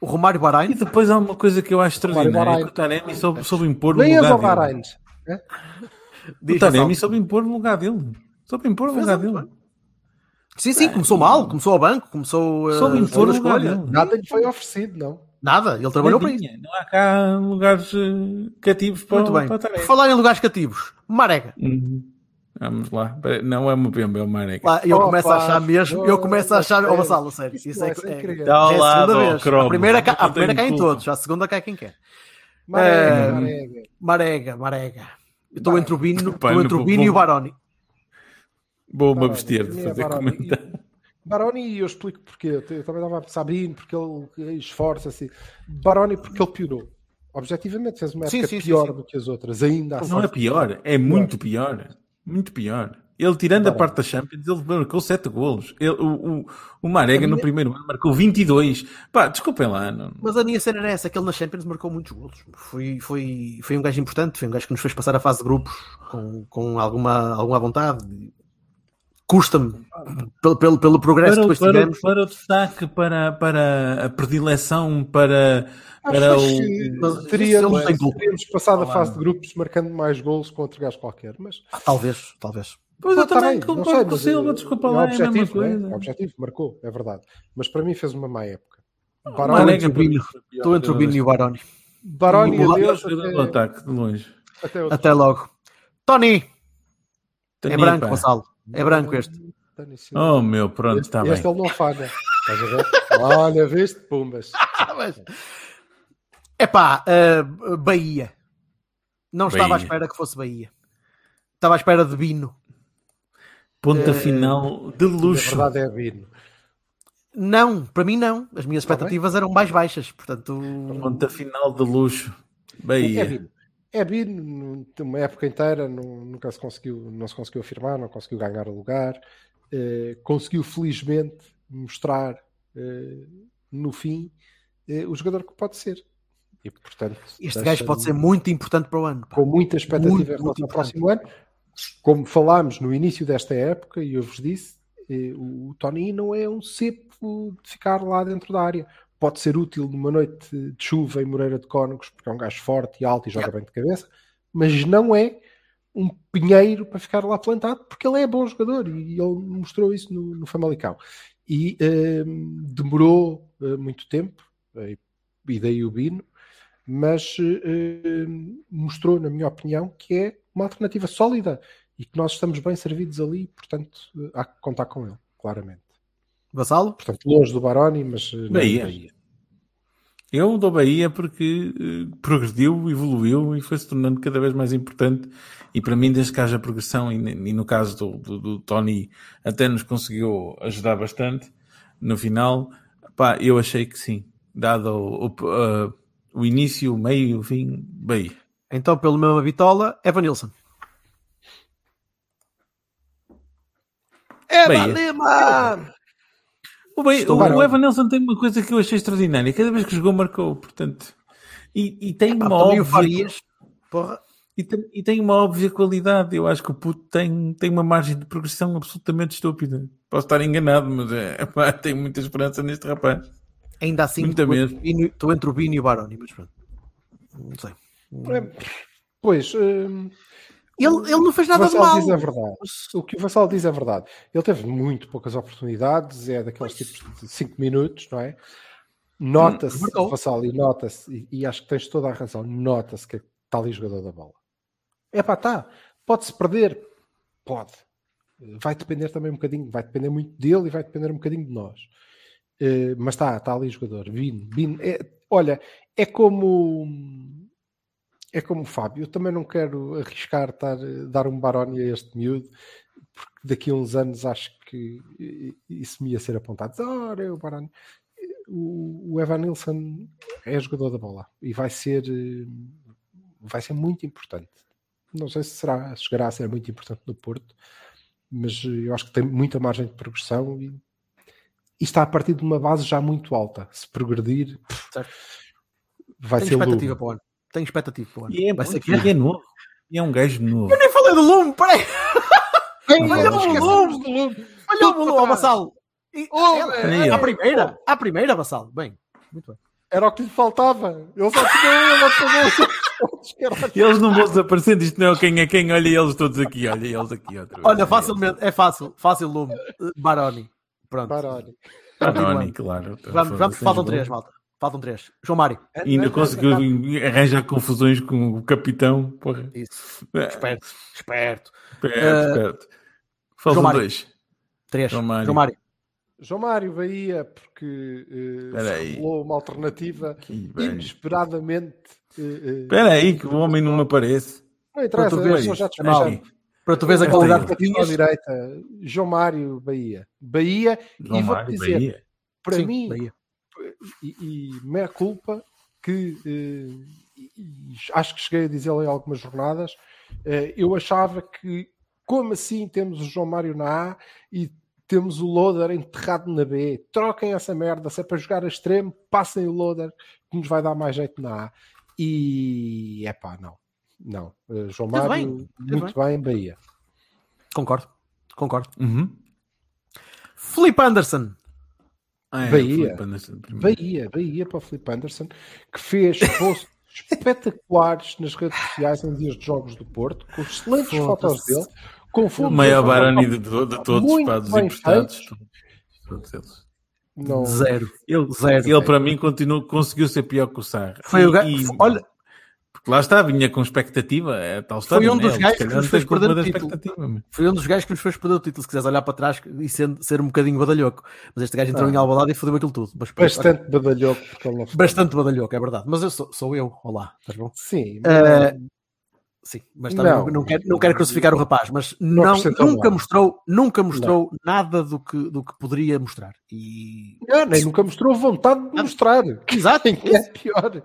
O Romário E Bahrein. depois há uma coisa que eu acho extraordinária: é o Taremi soube, soube impor no Nem és lugar dele. Bahrein. O diz Taremi soube impor no lugar dele. Soube impor no lugar dele. Sim, sim, começou mal, começou ao banco, começou. uh, Soube impor lugar escolha. dele. Nada lhe foi oferecido, não. Nada, ele trabalhou para isso. Não há cá lugares eh, cativos para, Muito bem. para o Por falar em lugares cativos, Marega. Uhum. Vamos lá. Não é uma Pemba, é o Marek. Lá, eu começo a achar mesmo, eu começo a achar, ó Vassalo, sério, Isso é, é, é Dá a segunda vez. cromo. A primeira, ca- a primeira cai em todos, a segunda cai quem quer. Marega, É, Marega. Marega, Marega. Eu estou entre o Bino, entre o Bino e o vou- Baroni. Vou-me abster de para mim é fazer Baroni. comentário. E- Baroni, eu explico porquê. Eu também estava a pensar Bino, porque ele esforça-se. Baroni, porque ele piorou. Objetivamente, fez uma época sim, sim, pior sim. do que as outras. Ainda assim. Não é pior, é muito pior. Muito pior. Ele, tirando a parte da Champions, ele marcou 7 golos. Ele, o, o, o Marega, no primeiro ano, marcou 22. Pá, desculpem lá. Não... Mas a minha cena era essa, que ele na Champions marcou muitos golos. Foi, foi, foi um gajo importante, foi um gajo que nos fez passar a fase de grupos com, com alguma, alguma vontade. Custa-me, pelo, pelo, pelo progresso Para, que o- depois para, o- tivemos. para o destaque, para, para a predileção, para, para Acho o. teríamos, teríamos passado a fase de grupos marcando mais golos com outro gajo qualquer. Mas Ah, talvez, talvez. Pois eu Tá também concordo sei, com o mas, Silva, desculpa é lá, é a mesma objetivo, né? coisa. É objetivo, marcou, é verdade. Mas para mim fez uma má época. O Baroni, Bino. Estou entre o Bino e o Baroni. Baroni o adeus, até, ataque, de longe. até. Até logo. Tony! É branco. Gonçalo. É branco este. Oh meu, pronto, está bem. este ele não falha. Estás a ver? Olha, viste? Pumbas. [laughs] Epá, uh, Bahia. Não estava à Bahia. espera que fosse Bahia. Estava à espera de Bino. Ponta Eh, final de Na luxo. verdade é Bino. Não, para mim não. As minhas Tá expectativas eram mais baixas. Portanto, Ponta final de luxo. É Bahia. Bino. É Bino, uma época inteira não, nunca se conseguiu, não se conseguiu afirmar, não conseguiu ganhar o lugar. Eh, conseguiu felizmente mostrar eh, no fim eh, o jogador que pode ser. E portanto, este gajo pode ser muito importante para o ano. pá. com muita expectativa Muito, em relação ao próximo ano. Como falámos no início desta época, e eu vos disse, o Tony não é um cepo de ficar lá dentro da área. Pode ser útil numa noite de chuva em Moreira de Cónegos, porque é um gajo forte e alto e joga bem de cabeça, mas não é um pinheiro para ficar lá plantado, porque ele é bom jogador e ele mostrou isso no, no Famalicão. E eh, demorou eh, muito tempo, eh, e daí o Bino, mas eh, mostrou, na minha opinião, que é uma alternativa sólida e que nós estamos bem servidos ali, portanto, eh, há que contar com ele, claramente. Vassalo? Portanto, longe do Baroni, mas eh, Bahia. Bahia. Eu dou Bahia porque eh, progrediu, evoluiu e foi-se tornando cada vez mais importante. E para mim, desde que haja progressão, e, e no caso do, do, do Tony, até nos conseguiu ajudar bastante no final, pá, eu achei que sim. Dado o, o, eh, o início, o meio e o fim, Bahia. Então, pelo mesmo bitola, Evan Nilsson. Bahia. Lima! O, Estou o, o Evan Nelson tem uma coisa que eu achei extraordinária. Cada vez que jogou, marcou. Portanto, e, e tem Pá, uma o óbvia... Farias. Porra. E tem, e tem uma óbvia qualidade. Eu acho que o puto tem, tem uma margem de progressão absolutamente estúpida. Posso estar enganado, mas é, pá, [laughs] tenho muita esperança neste rapaz. Ainda assim, Muita estou mesmo. entre, o Bino- estou entre o Bino e o Baroni, mas pronto. Não sei. Pois, eh, Ele, ele não fez nada de mal. diz é verdade. O que o Vassal diz é verdade. Ele teve muito poucas oportunidades, é daqueles tipos de 5 minutos, não é? Nota-se, marcou. Vassal, e nota-se, e, e acho que tens toda a razão, nota-se que está ali jogador da bola. É pá, tá. Pode-se perder? Pode. Vai depender também um bocadinho, vai depender muito dele e vai depender um bocadinho de nós. Eh, mas está, está ali jogador. Vino, Vino. É, olha, é como é como o Fábio. Eu também não quero arriscar estar, dar um Baroni a este miúdo, porque daqui a uns anos acho que eh, isso me ia ser apontado. Ora, é o. O, o Evan Nilsson é jogador da bola e vai ser eh, vai ser muito importante. Não sei se será, chegará a ser muito importante no Porto, mas eu acho que tem muita margem de progressão e, e está a partir de uma base já muito alta. Se progredir, pff, vai Tenho ser expectativa lume. para o ano. Tenho expectativa para o ano. E é, Vai ser que- é novo. E é um gajo novo. Eu nem falei do Lume, peraí. Olha o lume. Olha o Lume, Vassal. À primeira, à primeira, Vassal. Bem, muito bem. Era o que lhe faltava. Ele só tinha [laughs] eles não vão desaparecendo, isto não é o quem é quem, olha eles todos aqui, olha eles aqui outra vez. Olha, facilmente, é fácil, fácil Lume. Uh, Baroni. Pronto. Baroni. Baroni, claro. Vamos, vamos, faltam três, malta. Faltam três. João Mário. E ainda conseguiu arranjar confusões com o capitão. Porra. Isso. É, Esperto, esperto. Perto, Eh, perto. Faltam João dois. Três. João Mário. João Mário. João Mário Bahia, porque eh, se aí. revelou uma alternativa inesperadamente. eh, eh, Espera aí, que o homem não me aparece. não interessa, Para tu eu já despejado. Para tu veres a qualidade que tinhas. direita, João Mário Bahia. Bahia, João e vou Mário, dizer, Bahia. para Sim, mim, Bahia. E, e meia culpa que eh, e- e acho que cheguei a dizê-lo em algumas jornadas. eh, eu achava que, como assim temos o João Mário na A e temos o Loader enterrado na B? Troquem essa merda, se é para jogar a extremo, passem o Loader que nos vai dar mais jeito na A. E é pá, não, não. Eh, João Tudo Mário, bem, tudo muito bem, Bahia. Concordo. Concordo. Uhum. Felipe Anderson. Ah, é, Bahia. o. Bahia, Bahia para o Felipe Anderson, que fez posts [laughs] espetaculares nas redes sociais em dias de jogos do Porto, com excelentes Foda-se. fotos dele, com O fundos maior Barani de, de todos, Muito pá, dos bem emprestados. feitos. Todos eles. Não, Zero. Ele, Zero. ele para mim continuou, conseguiu ser pior que o Sarra. Foi E- o gajo. e- Olha, Porque lá está, vinha com expectativa, é tal história. um né? dos Ele, gajos que nos não fez perder o título. foi um dos gajos que nos fez perder o título. Se quiseres olhar para trás e ser, ser um bocadinho badalhoco. Mas este gajo entrou Ah. em Albalade e fodeu aquilo tudo. Mas, bastante badalhoco não olha, bastante badalhoco, é verdade. Mas eu sou, sou eu. Olá, estás bom? Sim, Eh, Sim, mas também Não. não, não, quero, não quero crucificar o rapaz, mas Não não, nunca mostrou, nunca mostrou nada do que, do que poderia mostrar. E não, nem nunca mostrou vontade de mostrar. Exato. [laughs] É pior.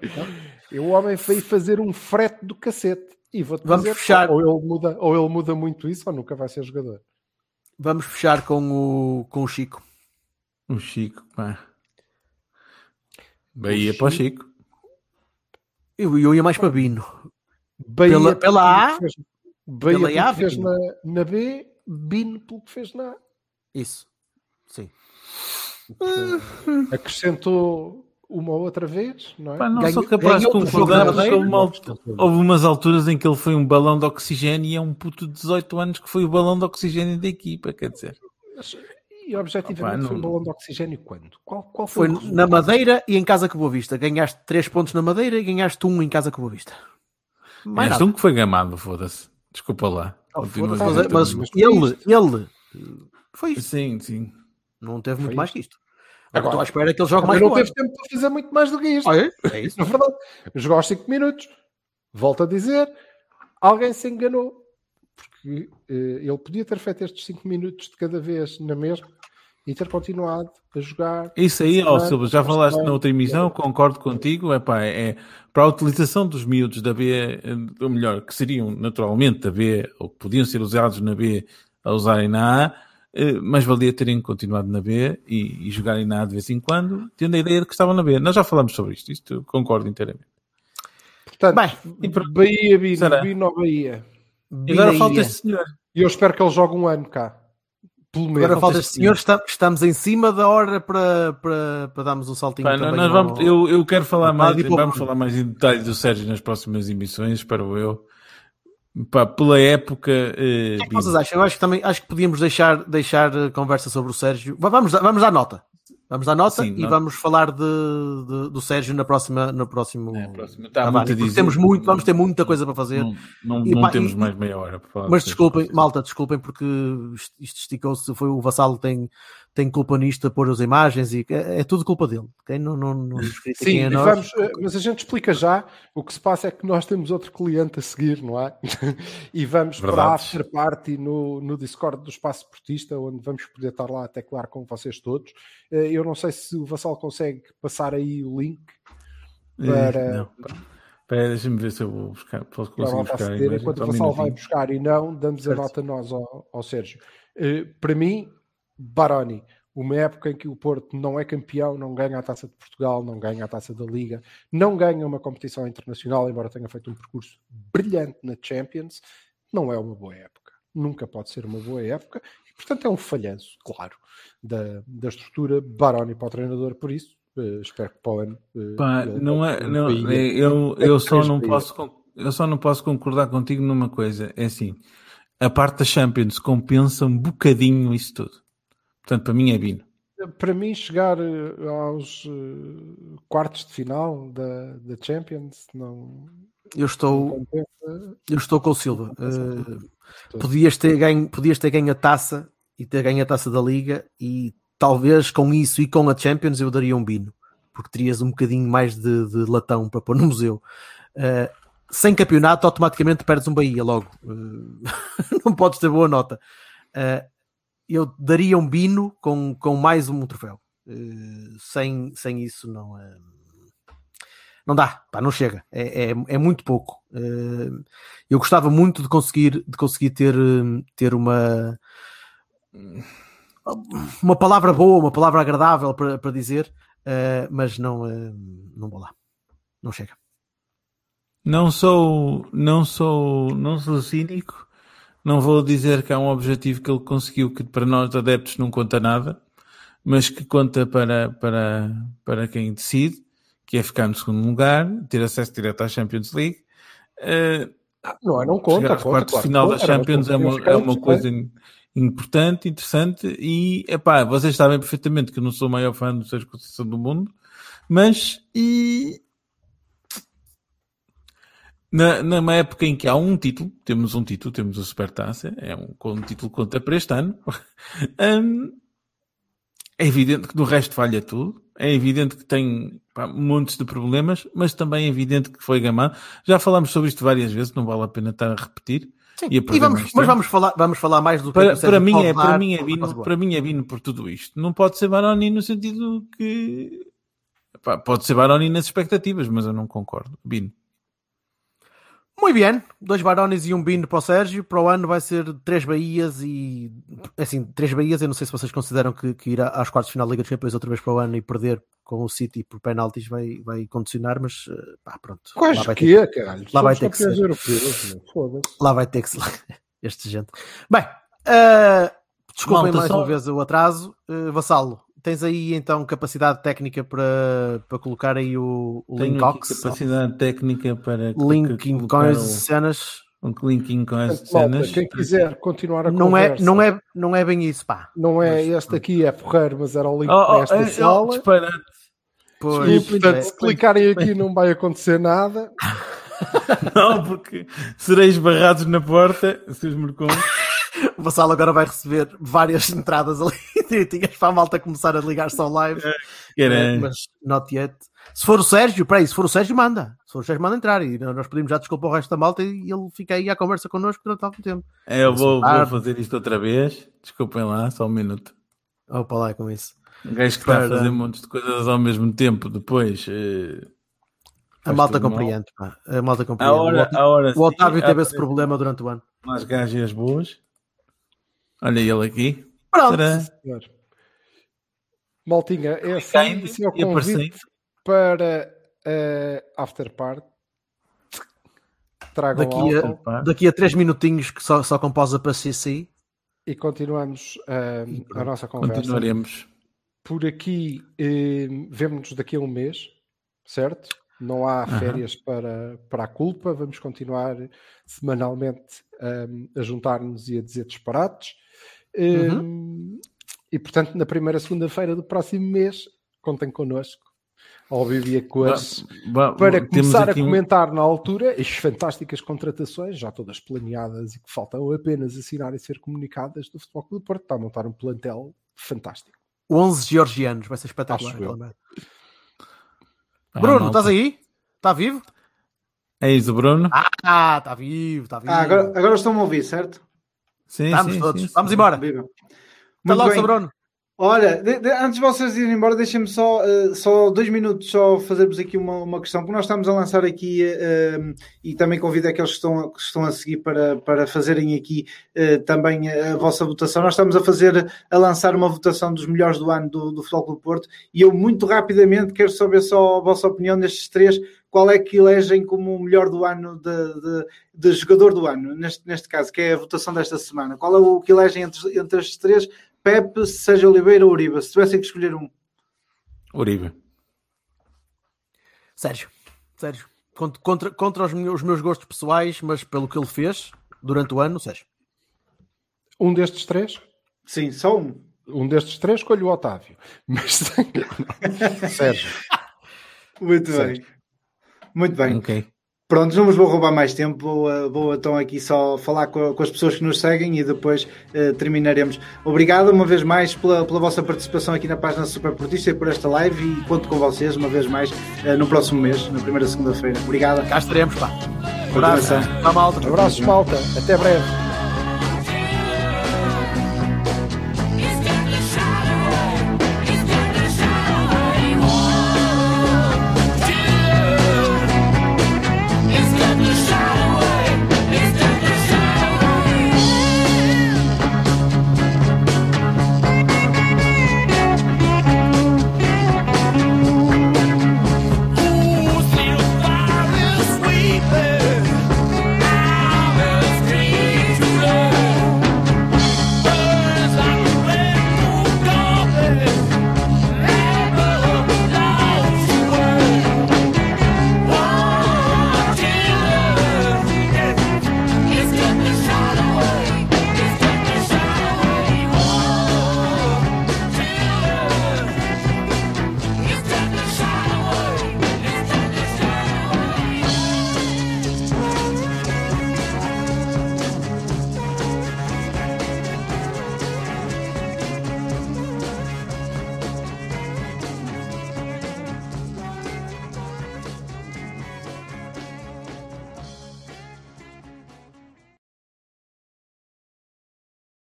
E o homem foi fazer um frete do cacete. E vou-te Vamos dizer, fechar. ou ele, muda, ou ele muda muito isso, ou nunca vai ser jogador. vamos fechar com o, com o Chico. O Chico, pá. Bahia para o Chico. Eu, eu ia mais para Bino. Bahia Pela- pela pelo que fez- Bahia pela pelo A, que fez na, na B, Bino pelo que fez na A. Isso. Sim. acrescentou uma outra vez, não é? Pá, não Ganhou- sou capaz de concordar, Madeira. houve, uma houve umas alturas em que ele foi um balão de oxigênio e é um puto de 18 anos que foi o balão de oxigênio da equipa, quer dizer. E objetivamente Opa, foi um não- balão de oxigênio quando? Qual, qual foi, Foi na Madeira e em casa com Boa Vista. Ganhaste 3 pontos na Madeira e ganhaste 1 em casa com Boa Vista. Mais Mas um que foi gamado, foda-se. Desculpa lá. Oh, mas, mas mas- ele, ele foi mas- isso. Sim, sim. Não teve muito Foi mais que isto. Agora Agora, estou à espera que ele jogue mais não teve tempo para fazer muito mais do que isto. Olha, é isso. Na verdade, jogou aos 5 minutos. Volto a dizer, alguém se enganou. Porque eh, ele podia ter feito estes 5 minutos de cada vez na mesma e ter continuado a jogar. Isso aí, ó Silva, já falaste semana. na outra emissão, concordo contigo, é pá, é para a utilização dos miúdos da B, eh, ou melhor, que seriam naturalmente da B, ou que podiam ser usados na B, a usarem na A, mas valia terem continuado na B e, e jogarem na A de vez em quando, tendo a ideia de que estavam na B. Nós já falamos sobre isto, isto concordo inteiramente. Portanto, Bem, E por- Bahia, Bino? Bino ao Bahia. Agora falta este senhor. E eu espero que ele jogue um ano cá. Pelo menos. Agora falta este senhor, está- estamos em cima da hora para, para, para darmos um saltinho Pá, também. nós ao- vamos, eu, eu quero falar ao mais, vamos falar mais em detalhe do Sérgio nas próximas emissões, espero eu. Pá, pela época. eh, O que é que vocês acham? Eu acho que também acho que podíamos deixar, deixar a conversa sobre o Sérgio. Va- Vamos, dar- vamos dar nota. Vamos dar nota Sim, e nota. vamos falar de, de- do Sérgio na próxima, no próximo. É, próximo. Está Cavani, muito dizer. temos muito, vamos ter muita coisa para fazer. Não, não, E não pá, temos e- mais meia hora para falar. Mas desculpem, malta, desculpem porque isto isto esticou-se. Foi o Vassalo tem, tem culpa nisto a pôr as imagens e é, é tudo culpa dele. ok? Não, não, não nos Sim, critiquem a e nós. vamos, eh, mas a gente explica já. O que se passa é que nós temos outro cliente a seguir, não é? [laughs] e vamos para a Verdade. after party no, no Discord do Espaço Portista, onde vamos poder estar lá a teclar com vocês todos. Eh, Eu não sei se o Vassal consegue passar aí o link Eh, para- Não. Espera, deixa-me ver se eu vou buscar. Posso conseguir buscar a aceder. imagem, Enquanto o Vassal vai buscar e não, damos a nota nós ao, ao Sérgio. Eh, para mim, Baroni, uma época em que o Porto não é campeão, não ganha a taça de Portugal, não ganha a taça da Liga, não ganha uma competição internacional, embora tenha feito um percurso brilhante na Champions, não é uma boa época. Nunca pode ser uma boa época e, portanto, é um falhanço, claro, da, da estrutura Baroni para o treinador. Por isso, eh, espero que para o ano. eh, Pá, não é, não, país- eu, é eu só não posso eu só não posso concordar contigo numa coisa, é assim, a parte da Champions compensa um bocadinho isso tudo. Portanto, para mim é Bino. Para mim, chegar eh, aos eh, quartos de final da, da Champions não, Eu não estou, compensa. eu estou com o Silva. tudo. podias, ter ganho, podias ter ganho a taça e ter ganho a taça da Liga e talvez com isso e com a Champions eu daria um bino, porque terias um bocadinho mais de, de latão para pôr no museu. Eh, sem campeonato, automaticamente perdes um Bahia logo. Eh, [laughs] não podes ter boa nota. Eh, eu daria um bino com, com mais um troféu. Eh, sem, sem isso, não. eh, não dá, pá, não chega, é, é, é muito pouco. Eh, eu gostava muito de conseguir, de conseguir ter, ter uma, uma palavra boa, uma palavra agradável para, para dizer, eh, mas não, não vou lá, não chega. Não sou, não sou, não sou cínico. Não vou dizer que há um objetivo que ele conseguiu que para nós adeptos não conta nada, mas que conta para, para, para quem decide, que é ficar no segundo lugar, ter acesso direto à Champions League. Eh, Não, não conta. chegar aos conta, claro final da Champions é uma é uma coisa importante, interessante e, epá, vocês sabem perfeitamente que eu não sou o maior fã do Sérgio Conceição do mundo, mas e na, numa época em que há um título, temos um título, temos a Supertaça, é um, um título que conta para este ano, [laughs] hum, é evidente que do resto falha tudo, é evidente que tem pá, montes de problemas, mas também é evidente que foi gamado. Já falámos sobre isto várias vezes, não vale a pena estar a repetir. E, a E perder vamos, mas vamos falar, vamos falar mais do que para, Sérgio para mim pode é para mim é Bino, do para mim é Bino por tudo isto. Não pode ser Baroni no sentido que pá, pode ser Baroni nas expectativas, mas eu não concordo. Bino. Muito bem, dois Barones e um Bino para o Sérgio. Para o ano vai ser três Bahias e assim, três Bahias. Eu não sei se vocês consideram que, que ir às quartas de final da Liga dos Campeões outra vez para o ano e perder com o City por penaltis vai, vai condicionar, mas eh, pá, pronto. Quais lá vai que ter, é, caralho? lá vai ter que ser. europeus, lá vai ter que se este gente. Bem, eh, desculpem Malta, mais só- uma vez o atraso. Eh, Vassalo, tens aí então capacidade técnica para, para colocar aí o, o Tenho link aqui Ox, capacidade técnica para linking com as cenas. um linking com as cenas. quem quiser continuar a Não é, conversa, não, é, não é bem isso, pá. não é este aqui, é porreiro, mas era o link Oh, para oh, esta eh, oh, sala. disparate. Pois, e, portanto, é. se clicarem aqui não vai acontecer nada. [laughs] Não, porque sereis barrados na porta, seus mercões. O Vassalo agora vai receber várias [laughs] entradas ali [laughs] direitinhas para a malta começar a ligar-se ao live. Eh, Caralho. mas not yet. Se for o Sérgio, peraí, se for o Sérgio, manda. Se for o Sérgio, manda entrar. E nós pedimos já desculpa ao resto da malta e ele fica aí à conversa connosco durante algum tempo. É, Eu vou, vou fazer isto outra vez. Desculpem lá, só um minuto. Opa lá com isso. Um gajo que está a fazer montes de coisas ao mesmo tempo, depois. eh, A malta tudo mal. compreende, pá. A malta A compreende. hora, o, a hora o Otávio sim, teve esse problema durante o ano. Umas gajas boas. Olha ele aqui. Pronto. Será? Maltinha, é assim, esse é o convite para a After Party. Tragam Daqui a, álcool daqui a três minutinhos que só, só composa para CC. e continuamos ah, a nossa conversa. Continuaremos. Por aqui, eh, vemo-nos daqui a um mês, certo? Não há férias para, para a culpa, vamos continuar semanalmente um, a juntar-nos e a dizer disparates. Um, E portanto, na primeira segunda-feira do próximo mês, contem connosco ao Bibia Coas para começar a aqui um- comentar na altura as fantásticas contratações, já todas planeadas e que faltam apenas assinar e ser comunicadas do Futebol Clube do Porto. Está a montar um plantel fantástico. 11 georgianos, vai ser espetacular. Ah, Bruno, malta. estás aí? Está vivo? É isso, Bruno? Ah, está vivo, está vivo. Ah, agora, agora estão-me a ouvir, certo? Sim, Estamos sim, todos. sim, sim. Vamos embora. Até Muito logo, bem. Bruno. Olha, de- de- antes de vocês irem embora, deixem-me só, eh, só dois minutos só fazermos aqui uma, uma questão, porque nós estamos a lançar aqui um, e também convido aqueles que estão, a- que estão a seguir para, para fazerem aqui eh, também a, a vossa votação. Nós estamos a fazer, a lançar uma votação dos melhores do ano do, do Futebol Clube do Porto e eu muito rapidamente quero saber só a vossa opinião nestes três, qual é que elegem como o melhor do ano de, de, de jogador do ano, neste, neste caso, que é a votação desta semana. Qual é o que elegem entre, entre estes três? Pepe, Sérgio Oliveira ou Uribe? Se tivessem que escolher um. Uribe. Sérgio, Sérgio. Contra, contra, contra os, meus, os meus gostos pessoais, mas pelo que ele fez durante o ano, Sérgio. Um destes três? Sim, só um. Um destes três escolho o Otávio. Mas [laughs] [laughs] Sérgio. Muito Certo. bem. Muito bem. Ok. Pronto, não vos vou roubar mais tempo. Vou, uh, vou então aqui só falar com, com as pessoas que nos seguem e depois uh, terminaremos. Obrigado uma vez mais pela, pela vossa participação aqui na página Super Portista e por esta live e conto com vocês uma vez mais uh, no próximo mês, na primeira segunda-feira. Obrigado. Cá estaremos, pá. Abraço. Malta. Abraços, malta. Até breve.